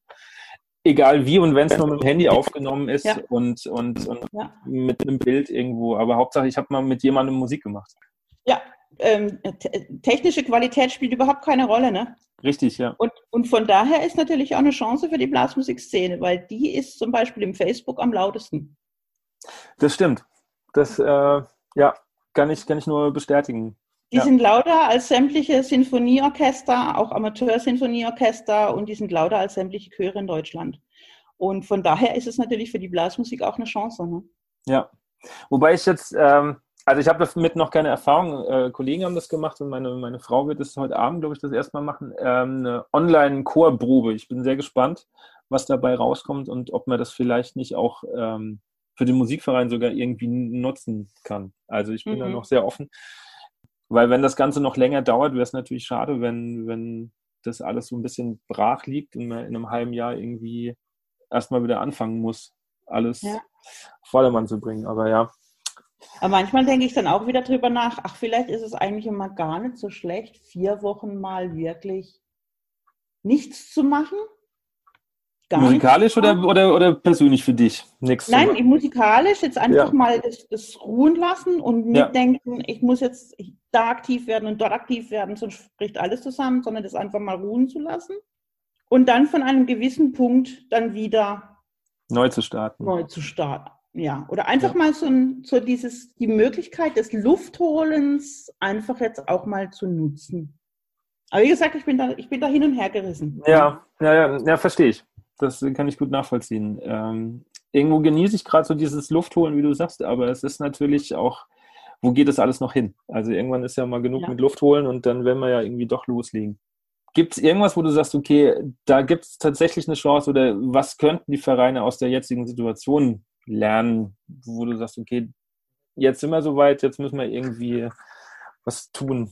Egal wie und wenn es nur mit dem Handy aufgenommen ist ja. und, und, und ja. mit einem Bild irgendwo. Aber Hauptsache, ich habe mal mit jemandem Musik gemacht. Ja, ähm, technische Qualität spielt überhaupt keine Rolle, ne? Richtig, ja. Und, und von daher ist natürlich auch eine Chance für die Blasmusikszene, weil die ist zum Beispiel im Facebook am lautesten. Das stimmt. Das, äh, ja, kann ich, kann ich nur bestätigen. Die ja. sind lauter als sämtliche Sinfonieorchester, auch Amateursinfonieorchester und die sind lauter als sämtliche Chöre in Deutschland. Und von daher ist es natürlich für die Blasmusik auch eine Chance. Ne? Ja, wobei ich jetzt, ähm, also ich habe damit noch keine Erfahrung. Äh, Kollegen haben das gemacht und meine, meine Frau wird es heute Abend, glaube ich, das erste Mal machen. Ähm, eine Online-Chorprobe. Ich bin sehr gespannt, was dabei rauskommt und ob man das vielleicht nicht auch ähm, für den Musikverein sogar irgendwie nutzen kann. Also ich bin mhm. da noch sehr offen. Weil wenn das Ganze noch länger dauert, wäre es natürlich schade, wenn, wenn das alles so ein bisschen brach liegt und man in einem halben Jahr irgendwie erstmal wieder anfangen muss, alles ja. auf Vordermann zu bringen. Aber ja, aber manchmal denke ich dann auch wieder drüber nach, ach, vielleicht ist es eigentlich immer gar nicht so schlecht, vier Wochen mal wirklich nichts zu machen. Gar musikalisch oder, oder, oder persönlich für dich? Nichts Nein, musikalisch jetzt einfach ja. mal das, das, ruhen lassen und nicht ja. denken, ich muss jetzt da aktiv werden und dort aktiv werden, sonst spricht alles zusammen, sondern das einfach mal ruhen zu lassen. Und dann von einem gewissen Punkt dann wieder neu zu starten. Neu zu starten. Ja, oder einfach ja. mal so, so dieses, die Möglichkeit des Luftholens einfach jetzt auch mal zu nutzen. Aber wie gesagt, ich bin da, ich bin da hin und her gerissen. Ja, ja, ja, ja verstehe ich. Das kann ich gut nachvollziehen. Ähm, irgendwo genieße ich gerade so dieses Luftholen, wie du sagst, aber es ist natürlich auch, wo geht das alles noch hin? Also irgendwann ist ja mal genug ja. mit Luftholen und dann werden wir ja irgendwie doch loslegen. Gibt es irgendwas, wo du sagst, okay, da gibt es tatsächlich eine Chance oder was könnten die Vereine aus der jetzigen Situation lernen, wo du sagst, okay, jetzt sind wir soweit, jetzt müssen wir irgendwie was tun?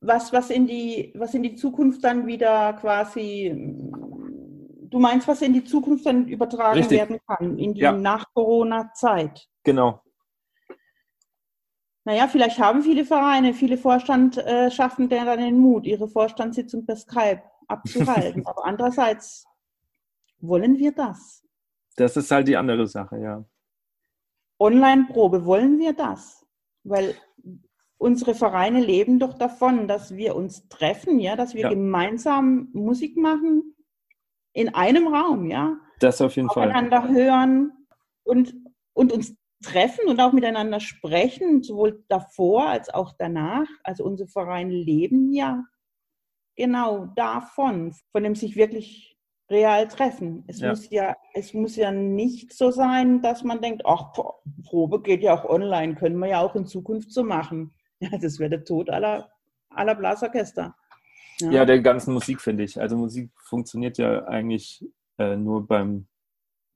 Was, was, in die, was in die Zukunft dann wieder quasi, du meinst, was in die Zukunft dann übertragen Richtig. werden kann, in die ja. Nach-Corona-Zeit? Genau. Naja, vielleicht haben viele Vereine, viele Vorstand äh, dann den Mut, ihre Vorstandssitzung per Skype abzuhalten. *laughs* Aber andererseits, wollen wir das? Das ist halt die andere Sache, ja. Online-Probe, wollen wir das? Weil unsere Vereine leben doch davon, dass wir uns treffen, ja, dass wir ja. gemeinsam Musik machen in einem Raum, ja. Das auf jeden Fall. Miteinander hören und, und uns treffen und auch miteinander sprechen, sowohl davor als auch danach. Also unsere Vereine leben ja genau davon, von dem sich wirklich real treffen. Es, ja. Muss ja, es muss ja nicht so sein, dass man denkt, ach, Probe geht ja auch online, können wir ja auch in Zukunft so machen. *laughs* Ja, das wäre der Tod aller, aller Blasorchester. Ja. ja, der ganzen Musik, finde ich. Also Musik funktioniert ja eigentlich äh, nur beim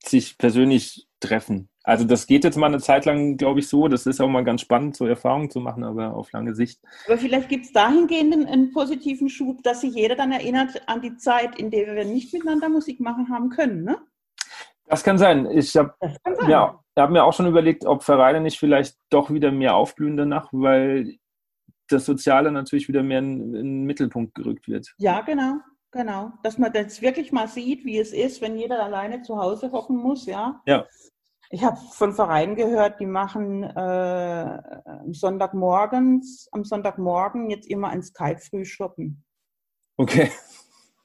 sich persönlich treffen. Also das geht jetzt mal eine Zeit lang, glaube ich, so. Das ist auch mal ganz spannend, so Erfahrungen zu machen, aber auf lange Sicht. Aber vielleicht gibt es dahingehend einen, einen, positiven Schub, dass sich jeder dann erinnert an die Zeit, in der wir nicht miteinander Musik machen haben können, ne? Das kann sein. Ich habe ja, hab mir auch schon überlegt, ob Vereine nicht vielleicht doch wieder mehr aufblühen danach, weil das Soziale natürlich wieder mehr in, in den Mittelpunkt gerückt wird. Ja, genau. Genau, dass man das wirklich mal sieht, wie es ist, wenn jeder alleine zu Hause hocken muss, ja. Ja. Ich habe von Vereinen gehört, die machen äh, am Sonntagmorgens, am Sonntagmorgen jetzt immer ein Skype-Frühschoppen. Okay.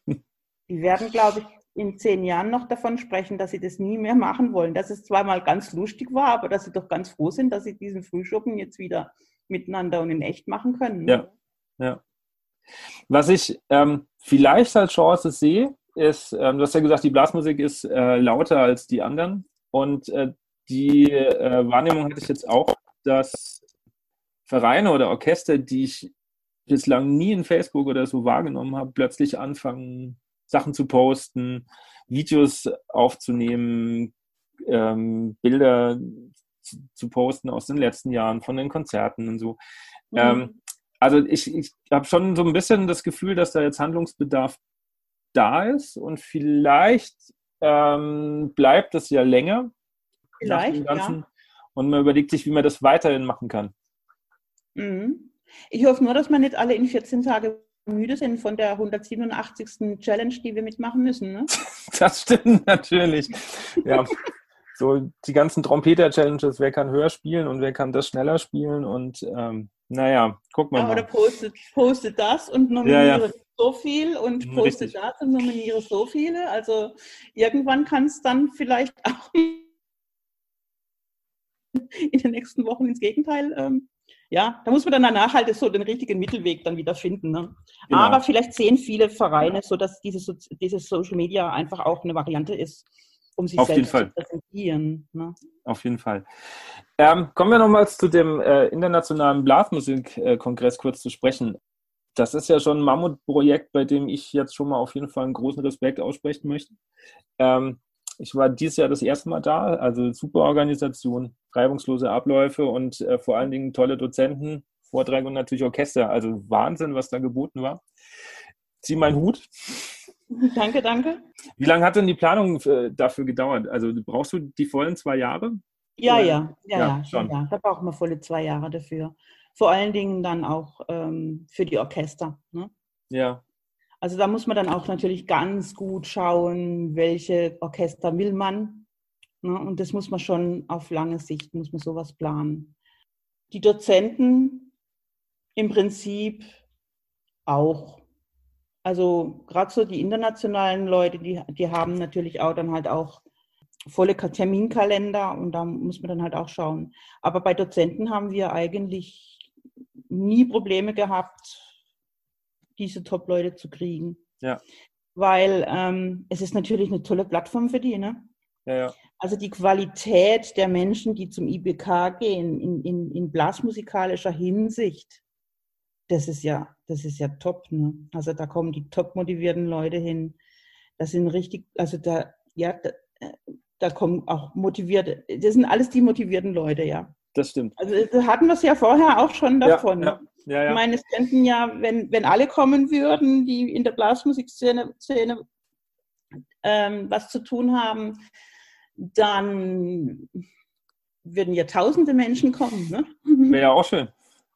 Die werden, glaube ich, in zehn Jahren noch davon sprechen, dass sie das nie mehr machen wollen. Dass es zwar mal ganz lustig war, aber dass sie doch ganz froh sind, dass sie diesen Frühschoppen jetzt wieder miteinander und in echt machen können. Ja, ja. Was ich ähm, vielleicht als Chance sehe, ist, ähm, du hast ja gesagt, die Blasmusik ist äh, lauter als die anderen. Und äh, die äh, Wahrnehmung hatte ich jetzt auch, dass Vereine oder Orchester, die ich bislang nie in Facebook oder so wahrgenommen habe, plötzlich anfangen, Sachen zu posten, Videos aufzunehmen, ähm, Bilder zu, zu, posten aus den letzten Jahren von den Konzerten und so. Mhm. Ähm, also ich, ich habe schon so ein bisschen das Gefühl, dass da jetzt Handlungsbedarf da ist und vielleicht ähm, bleibt es ja länger. Vielleicht, ja. Und man überlegt sich, wie man das weiterhin machen kann. Mhm. Ich hoffe nur, dass wir nicht alle in 14 Tage müde sind von der 187. Challenge, die wir mitmachen müssen. Ne? *laughs* Das stimmt natürlich. Ja, *laughs* so die ganzen Trompeter-Challenges, wer kann höher spielen und wer kann das schneller spielen und ähm, naja, guck mal. Ja, oder postet, postet das und nominiere ja, ja. so viel und postet Richtig. das und nominiere so viele. Also irgendwann kann es dann vielleicht *laughs* auch in den nächsten Wochen ins Gegenteil ähm, ja, da muss man dann danach halt so den richtigen Mittelweg dann wieder finden. Ne? Genau. Aber vielleicht sehen viele Vereine so, dass dieses, dieses Social Media einfach auch eine Variante ist, um sich Auf selbst zu präsentieren. Ne? Auf jeden Fall. Ähm, kommen wir nochmals zu dem äh, internationalen Blasmusikkongress kurz zu sprechen. Das ist ja schon ein Mammutprojekt, bei dem ich jetzt schon mal auf jeden Fall einen großen Respekt aussprechen möchte. Ähm, ich war dieses Jahr das erste Mal da, also super Organisation, reibungslose Abläufe und äh, vor allen Dingen tolle Dozenten, Vorträge und natürlich Orchester. Also Wahnsinn, was da geboten war. Zieh meinen Hut. *laughs* Danke, danke. Wie lange hat denn die Planung äh, dafür gedauert? Also brauchst du die vollen zwei Jahre? Ja, ja, ja, ja, schon. ja. Da brauchen wir volle zwei Jahre dafür. Vor allen Dingen dann auch ähm, für die Orchester. Ne? Ja. Also da muss man dann auch natürlich ganz gut schauen, welche Orchester will man. Ne? Und das muss man schon auf lange Sicht, muss man sowas planen. Die Dozenten im Prinzip auch. Also gerade so die internationalen Leute, die, die haben natürlich auch dann halt auch volle Terminkalender und da muss man dann halt auch schauen. Aber bei Dozenten haben wir eigentlich nie Probleme gehabt, diese Top-Leute zu kriegen. Ja. Weil ähm, es ist natürlich eine tolle Plattform für die, ne? Ja, ja. Also die Qualität der Menschen, die zum IBK gehen, in, in, in blasmusikalischer Hinsicht, das ist ja, das ist ja top, ne? Also da kommen die top motivierten Leute hin. Das sind richtig, also da, ja, da, da kommen auch motivierte, das sind alles die motivierten Leute, ja. Das stimmt. Also hatten wir es ja vorher auch schon davon. Ja, ja, ja, ich meine, es könnten ja, wenn, wenn alle kommen würden, die in der Blasmusikszene Szene, ähm, was zu tun haben, dann würden ja tausende Menschen kommen. Ne? Wäre ja auch schön.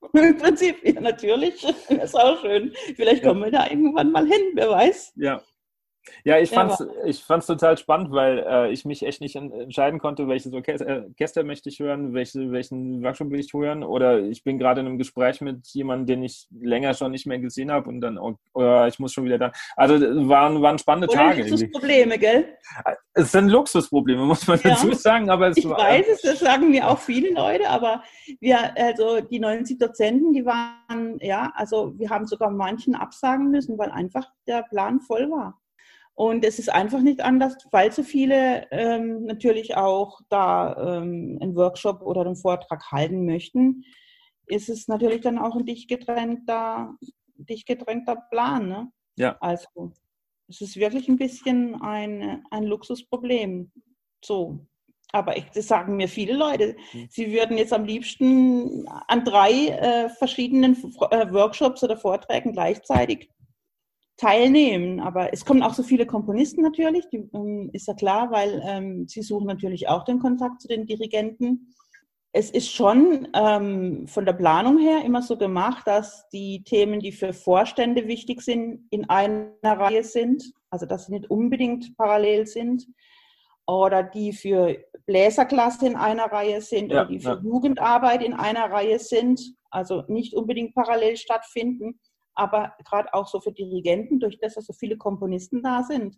*laughs* Im Prinzip, ja, natürlich. *laughs* Das ist auch schön. Vielleicht kommen wir da irgendwann mal hin, wer weiß. Ja, ja, ich fand es ich fand's total spannend, weil äh, ich mich echt nicht entscheiden konnte, welches Orchester möchte ich hören, welche, welchen Workshop will ich hören. Oder ich bin gerade in einem Gespräch mit jemandem, den ich länger schon nicht mehr gesehen habe und dann, oh, ich muss schon wieder da. Also waren, waren spannende oder Tage. Luxusprobleme, gell? Es sind Luxusprobleme, muss man ja. dazu sagen. Aber es ich war, weiß es, das sagen mir auch viele Leute, aber wir, also die 90 Dozenten, die waren, ja, also wir haben sogar manchen absagen müssen, weil einfach der Plan voll war. Und es ist einfach nicht anders, weil so viele ähm, natürlich auch da ähm, einen Workshop oder einen Vortrag halten möchten, ist es natürlich dann auch ein dicht gedrängter, dicht gedrängter Plan. Ne? Ja. Also es ist wirklich ein bisschen ein, ein Luxusproblem. So. Aber ich, das sagen mir viele Leute. Mhm. Sie würden jetzt am liebsten an drei äh, verschiedenen äh, Workshops oder Vorträgen gleichzeitig teilnehmen. Aber es kommen auch so viele Komponisten natürlich, die, ähm, ist ja klar, weil ähm, sie suchen natürlich auch den Kontakt zu den Dirigenten. Es ist schon ähm, von der Planung her immer so gemacht, dass die Themen, die für Vorstände wichtig sind, in einer Reihe sind, also dass sie nicht unbedingt parallel sind, oder die für Bläserklasse in einer Reihe sind ja, oder die für ja. Jugendarbeit in einer Reihe sind, also nicht unbedingt parallel stattfinden aber gerade auch so für Dirigenten, durch das so viele Komponisten da sind,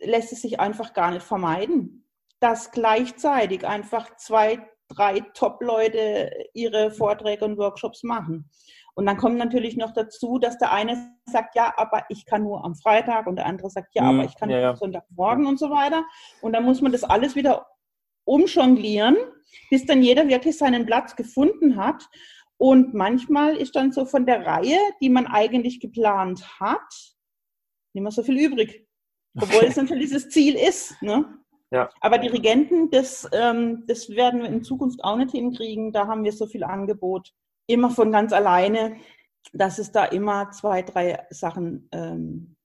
lässt es sich einfach gar nicht vermeiden, dass gleichzeitig einfach zwei, drei Top-Leute ihre Vorträge und Workshops machen. Und dann kommt natürlich noch dazu, dass der eine sagt, ja, aber ich kann nur am Freitag und der andere sagt, ja, aber mhm. ich kann ja, nur am Sonntagmorgen und so weiter. Und dann muss man das alles wieder umjonglieren, bis dann jeder wirklich seinen Platz gefunden hat. Und manchmal ist dann so von der Reihe, die man eigentlich geplant hat, nicht mehr so viel übrig. Obwohl es *laughs* natürlich das Ziel ist. Ne? Ja. Aber Dirigenten, das, ähm, das werden wir in Zukunft auch nicht hinkriegen. Da haben wir so viel Angebot. Immer von ganz alleine, dass es da immer zwei, drei Sachen ähm,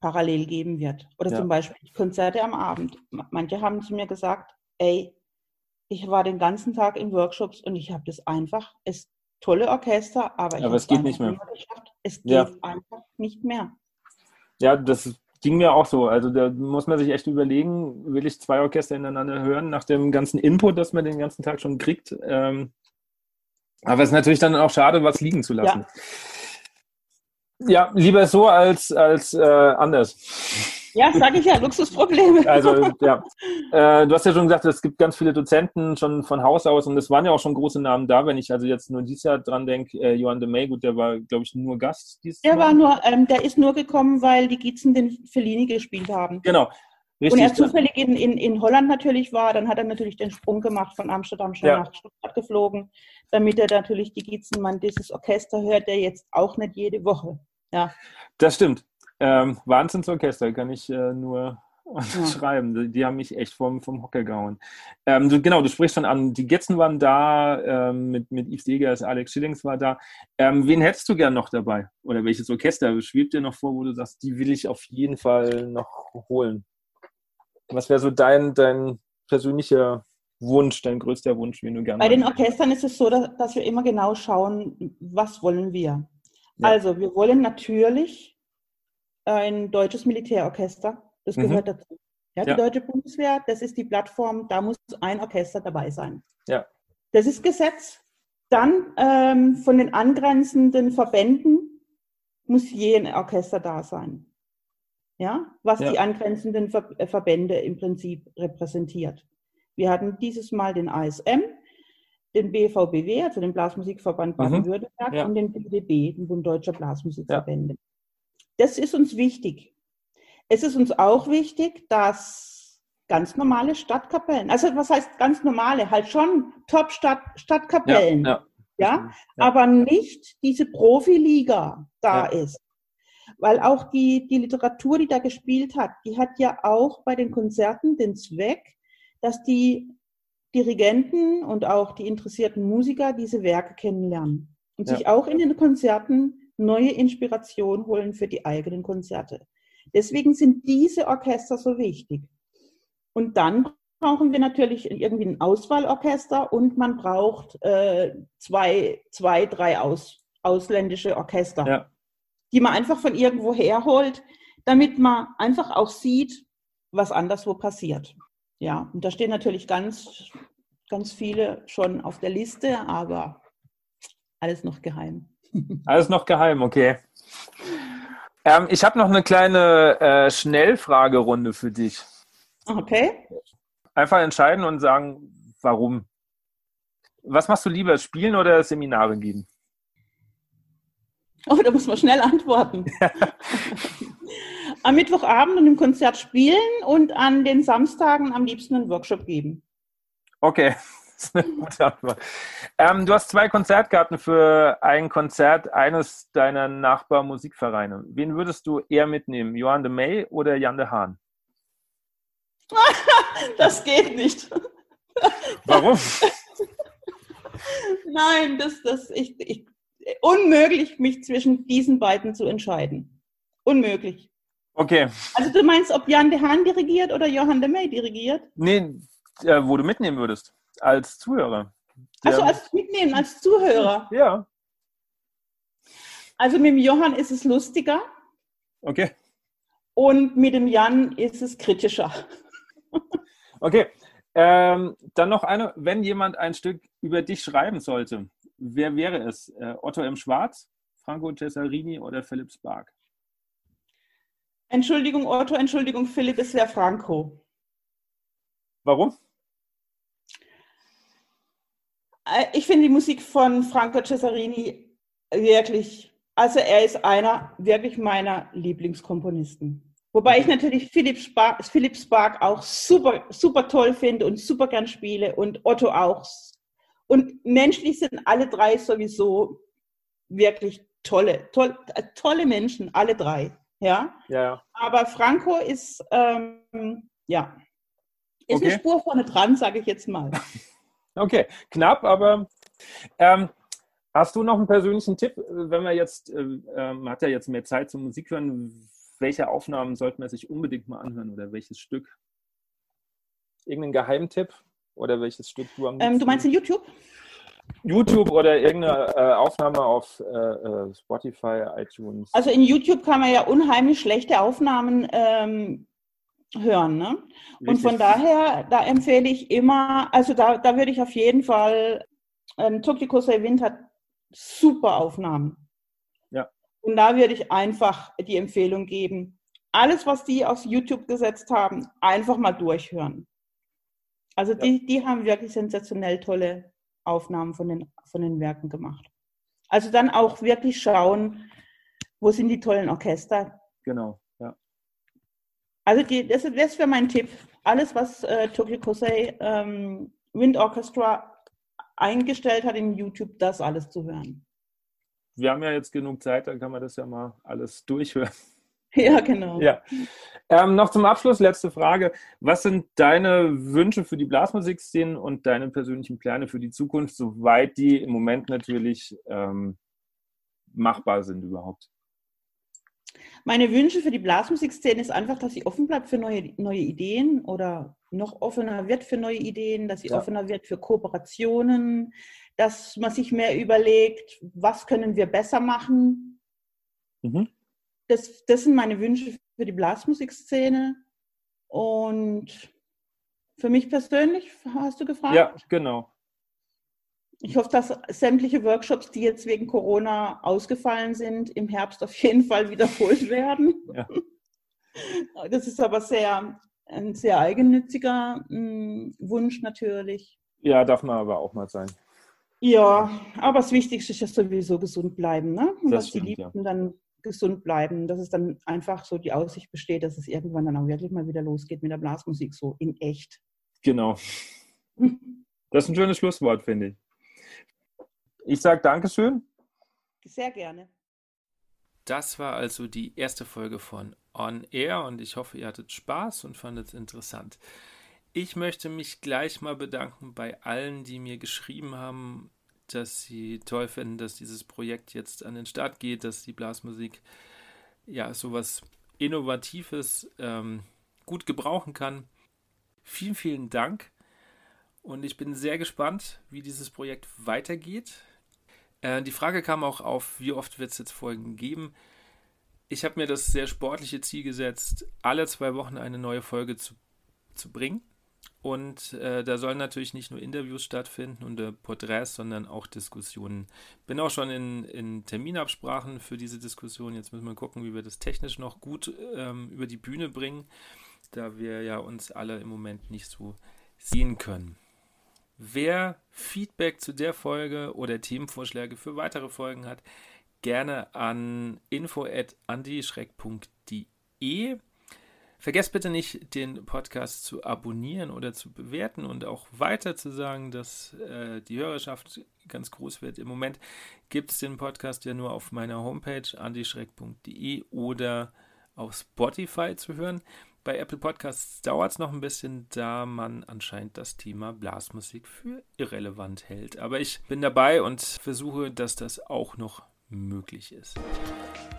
parallel geben wird. Oder ja. zum Beispiel Konzerte am Abend. Manche haben zu mir gesagt, ey, ich war den ganzen Tag in Workshops und ich habe das einfach, es tolle Orchester, aber, aber es geht nicht mehr. Es geht ja. einfach nicht mehr. Ja, das ging mir auch so. Also da muss man sich echt überlegen, will ich zwei Orchester ineinander hören, nach dem ganzen Input, das man den ganzen Tag schon kriegt. Ähm, aber es ist natürlich dann auch schade, was liegen zu lassen. Ja, ja lieber so als, als äh, anders. Ja, sage ich ja, Luxusprobleme. Also, ja. Äh, du hast ja schon gesagt, es gibt ganz viele Dozenten schon von Haus aus und es waren ja auch schon große Namen da, wenn ich also jetzt nur dieses Jahr dran denke, äh, Johann de May, gut, der war, glaube ich, nur Gast dieses Der Mal. war nur, ähm, der ist nur gekommen, weil die Gießen den Fellini gespielt haben. Genau. Richtig. Und er zufällig in, in, in Holland natürlich war, dann hat er natürlich den Sprung gemacht von Amsterdam schon ja. nach Stuttgart geflogen, damit er natürlich die Gießenmann dieses Orchester hört, der jetzt auch nicht jede Woche. Ja. Das stimmt. Ähm, Wahnsinnsorchester, kann ich äh, nur *laughs* ja. schreiben. Die, die, haben mich echt vom, vom Hocker gehauen. Ähm, du, genau, du sprichst schon an, die Getzen waren da, ähm, mit, mit Yves Degers, Alex Schillings war da. Ähm, wen hättest du gern noch dabei? Oder welches Orchester schwebt dir noch vor, wo du sagst, die will ich auf jeden Fall noch holen? Was wäre so dein, dein persönlicher Wunsch, dein größter Wunsch, den du gerne Bei den Orchestern ist es so, dass, dass wir immer genau schauen, was wollen wir. Ja. Also wir wollen natürlich ein deutsches Militärorchester. Das mhm. gehört dazu. Ja, die ja. Deutsche Bundeswehr, das ist die Plattform, da muss ein Orchester dabei sein. Ja. Das ist Gesetz. Dann ähm, von den angrenzenden Verbänden muss je ein Orchester da sein. Ja, was ja. die angrenzenden Ver äh, Verbände im Prinzip repräsentiert. Wir hatten dieses Mal den ASM, den BVBW, also den Blasmusikverband mhm. Baden-Württemberg, ja. und den BDB, den Bund Deutscher Blasmusikverbände. Ja. Das ist uns wichtig. Es ist uns auch wichtig, dass ganz normale Stadtkapellen, also was heißt ganz normale, halt schon Top-Stadtkapellen, ja, ja, ja, aber nicht diese Profiliga da ist. Weil auch die, die Literatur, die da gespielt hat, die hat ja auch bei den Konzerten den Zweck, dass die Dirigenten und auch die interessierten Musiker diese Werke kennenlernen und ja. sich auch in den Konzerten neue Inspiration holen für die eigenen Konzerte. Deswegen sind diese Orchester so wichtig. Und dann brauchen wir natürlich irgendwie ein Auswahlorchester und man braucht äh, zwei, zwei, drei aus, ausländische Orchester, ja. die man einfach von irgendwo herholt, damit man einfach auch sieht, was anderswo passiert. Ja, und da stehen natürlich ganz, ganz viele schon auf der Liste, aber alles noch geheim. Alles noch geheim, okay. Ähm, ich habe noch eine kleine äh, Schnellfragerunde für dich. Okay. Einfach entscheiden und sagen, warum. Was machst du lieber, spielen oder Seminare geben? Oh, da muss man schnell antworten. *laughs* am Mittwochabend und im Konzert spielen und an den Samstagen am liebsten einen Workshop geben. Okay, ist eine gute Antwort. Ähm, du hast zwei Konzertkarten für ein Konzert eines deiner Nachbarmusikvereine. Wen würdest du eher mitnehmen? Johann de May oder Jan de Hahn? *laughs* das geht nicht. Warum? *laughs* Nein, das, das, ich, ich, unmöglich, mich zwischen diesen beiden zu entscheiden. Unmöglich. Okay. Also du meinst, ob Jan de Hahn dirigiert oder Johann de May dirigiert? Nee, äh, wo du mitnehmen würdest als Zuhörer. Also als mitnehmen, als Zuhörer. Ja. Also mit dem Johann ist es lustiger. Okay. Und mit dem Jan ist es kritischer. okay. Ähm, dann noch eine, wenn jemand ein Stück über dich schreiben sollte, wer wäre es? Äh, Otto M. Schwarz, Franco Cesarini oder Philipp Spark? Entschuldigung, Otto, Entschuldigung, Philipp, es wäre Franco. Warum? Äh, ich finde die Musik von Franco Cesarini wirklich, also er ist einer wirklich meiner Lieblingskomponisten. Wobei ich natürlich Philipp Spark, Philipp Spark auch super, super toll finde und super gern spiele und Otto auch. Und menschlich sind alle drei sowieso wirklich tolle, toll, äh, tolle Menschen, alle drei. Ja? ja. Aber Franco ist, ähm, ja, ist okay. eine Spur vorne dran, sage ich jetzt mal. *laughs* Okay, knapp, aber ähm, hast du noch einen persönlichen Tipp, wenn wir jetzt, äh, man hat ja jetzt mehr Zeit zum Musik hören, welche Aufnahmen sollte man sich unbedingt mal anhören oder welches Stück? Irgendein Geheimtipp oder welches Stück du am ähm, Du meinst in YouTube? YouTube oder irgendeine äh, Aufnahme auf äh, äh, Spotify, iTunes. Also in YouTube kann man ja unheimlich schlechte Aufnahmen ähm, hören. Ne? Und von daher, da empfehle ich immer, also da, da würde ich auf jeden Fall, ähm, Tokyo Kosei Wind hat super Aufnahmen. Ja. Und da würde ich einfach die Empfehlung geben, alles, was die auf YouTube gesetzt haben, einfach mal durchhören. Also ja. die, die haben wirklich sensationell tolle Aufnahmen von den, von den Werken gemacht. Also dann auch wirklich schauen, wo sind die tollen Orchester. Genau. Also die, das, das wäre mein Tipp. Alles, was äh, Tokyo Kosei ähm, Wind Orchestra eingestellt hat in YouTube, das alles zu hören. Wir haben ja jetzt genug Zeit, dann kann man das ja mal alles durchhören. *laughs* Ja, genau. Ja. Ähm, noch zum Abschluss, letzte Frage. Was sind deine Wünsche für die Blasmusikszene und deine persönlichen Pläne für die Zukunft, soweit die im Moment natürlich ähm, machbar sind überhaupt? Meine Wünsche für die Blasmusikszene ist einfach, dass sie offen bleibt für neue, neue Ideen oder noch offener wird für neue Ideen, dass sie ja. offener wird für Kooperationen, dass man sich mehr überlegt, was können wir besser machen. Mhm das, das sind meine Wünsche für die Blasmusikszene. Und für mich persönlich, hast du gefragt? Ja, genau. Ich hoffe, dass sämtliche Workshops, die jetzt wegen Corona ausgefallen sind, im Herbst auf jeden Fall wiederholt werden. Ja. *laughs* Das ist aber sehr, ein sehr eigennütziger mh, hm, Wunsch natürlich. Ja, darf man aber auch mal sein. Ja, aber das Wichtigste ist ja sowieso gesund bleiben, ne? Und das dass stimmt, die Liebsten ja. dann gesund bleiben, dass es dann einfach so die Aussicht besteht, dass es irgendwann dann auch wirklich mal wieder losgeht mit der Blasmusik, so in echt. Genau. *laughs* Das ist ein schönes Schlusswort, finde ich. Ich sage Dankeschön. Sehr gerne. Das war also die erste Folge von On Air und ich hoffe, ihr hattet Spaß und fandet es interessant. Ich möchte mich gleich mal bedanken bei allen, die mir geschrieben haben dass sie toll finden, dass dieses Projekt jetzt an den Start geht, dass die Blasmusik ja sowas Innovatives ähm, gut gebrauchen kann. Vielen, vielen Dank und ich bin sehr gespannt, wie dieses Projekt weitergeht. Äh, die Frage kam auch auf, wie oft wird es jetzt Folgen geben. Ich habe mir das sehr sportliche Ziel gesetzt, alle zwei Wochen eine neue Folge zu, zu bringen. Und äh, da sollen natürlich nicht nur Interviews stattfinden und äh, Porträts, sondern auch Diskussionen. Bin auch schon in, in, Terminabsprachen für diese Diskussion. Jetzt müssen wir gucken, wie wir das technisch noch gut ähm, über die Bühne bringen, da wir ja uns alle im Moment nicht so sehen können. Wer Feedback zu der Folge oder Themenvorschläge für weitere Folgen hat, gerne an info@andischreck.de. Vergesst bitte nicht, den Podcast zu abonnieren oder zu bewerten und auch weiter zu sagen, dass äh, die Hörerschaft ganz groß wird. Im Moment gibt es den Podcast ja nur auf meiner Homepage andischreck.de oder auf Spotify zu hören. Bei Apple Podcasts dauert es noch ein bisschen, da man anscheinend das Thema Blasmusik für irrelevant hält. Aber ich bin dabei und versuche, dass das auch noch möglich ist.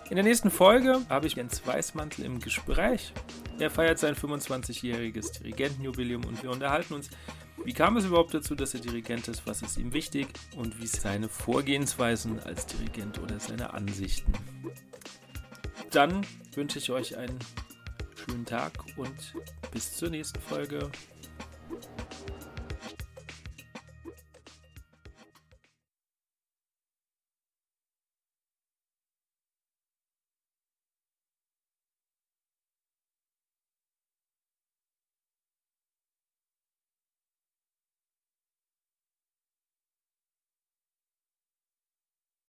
In der nächsten Folge habe ich Jens Weißmantel im Gespräch. Er feiert sein 25-jähriges Dirigentenjubiläum und wir unterhalten uns, wie kam es überhaupt dazu, dass er Dirigent ist, was ist ihm wichtig und wie seine Vorgehensweisen als Dirigent oder seine Ansichten. Dann wünsche ich euch einen schönen Tag und bis zur nächsten Folge.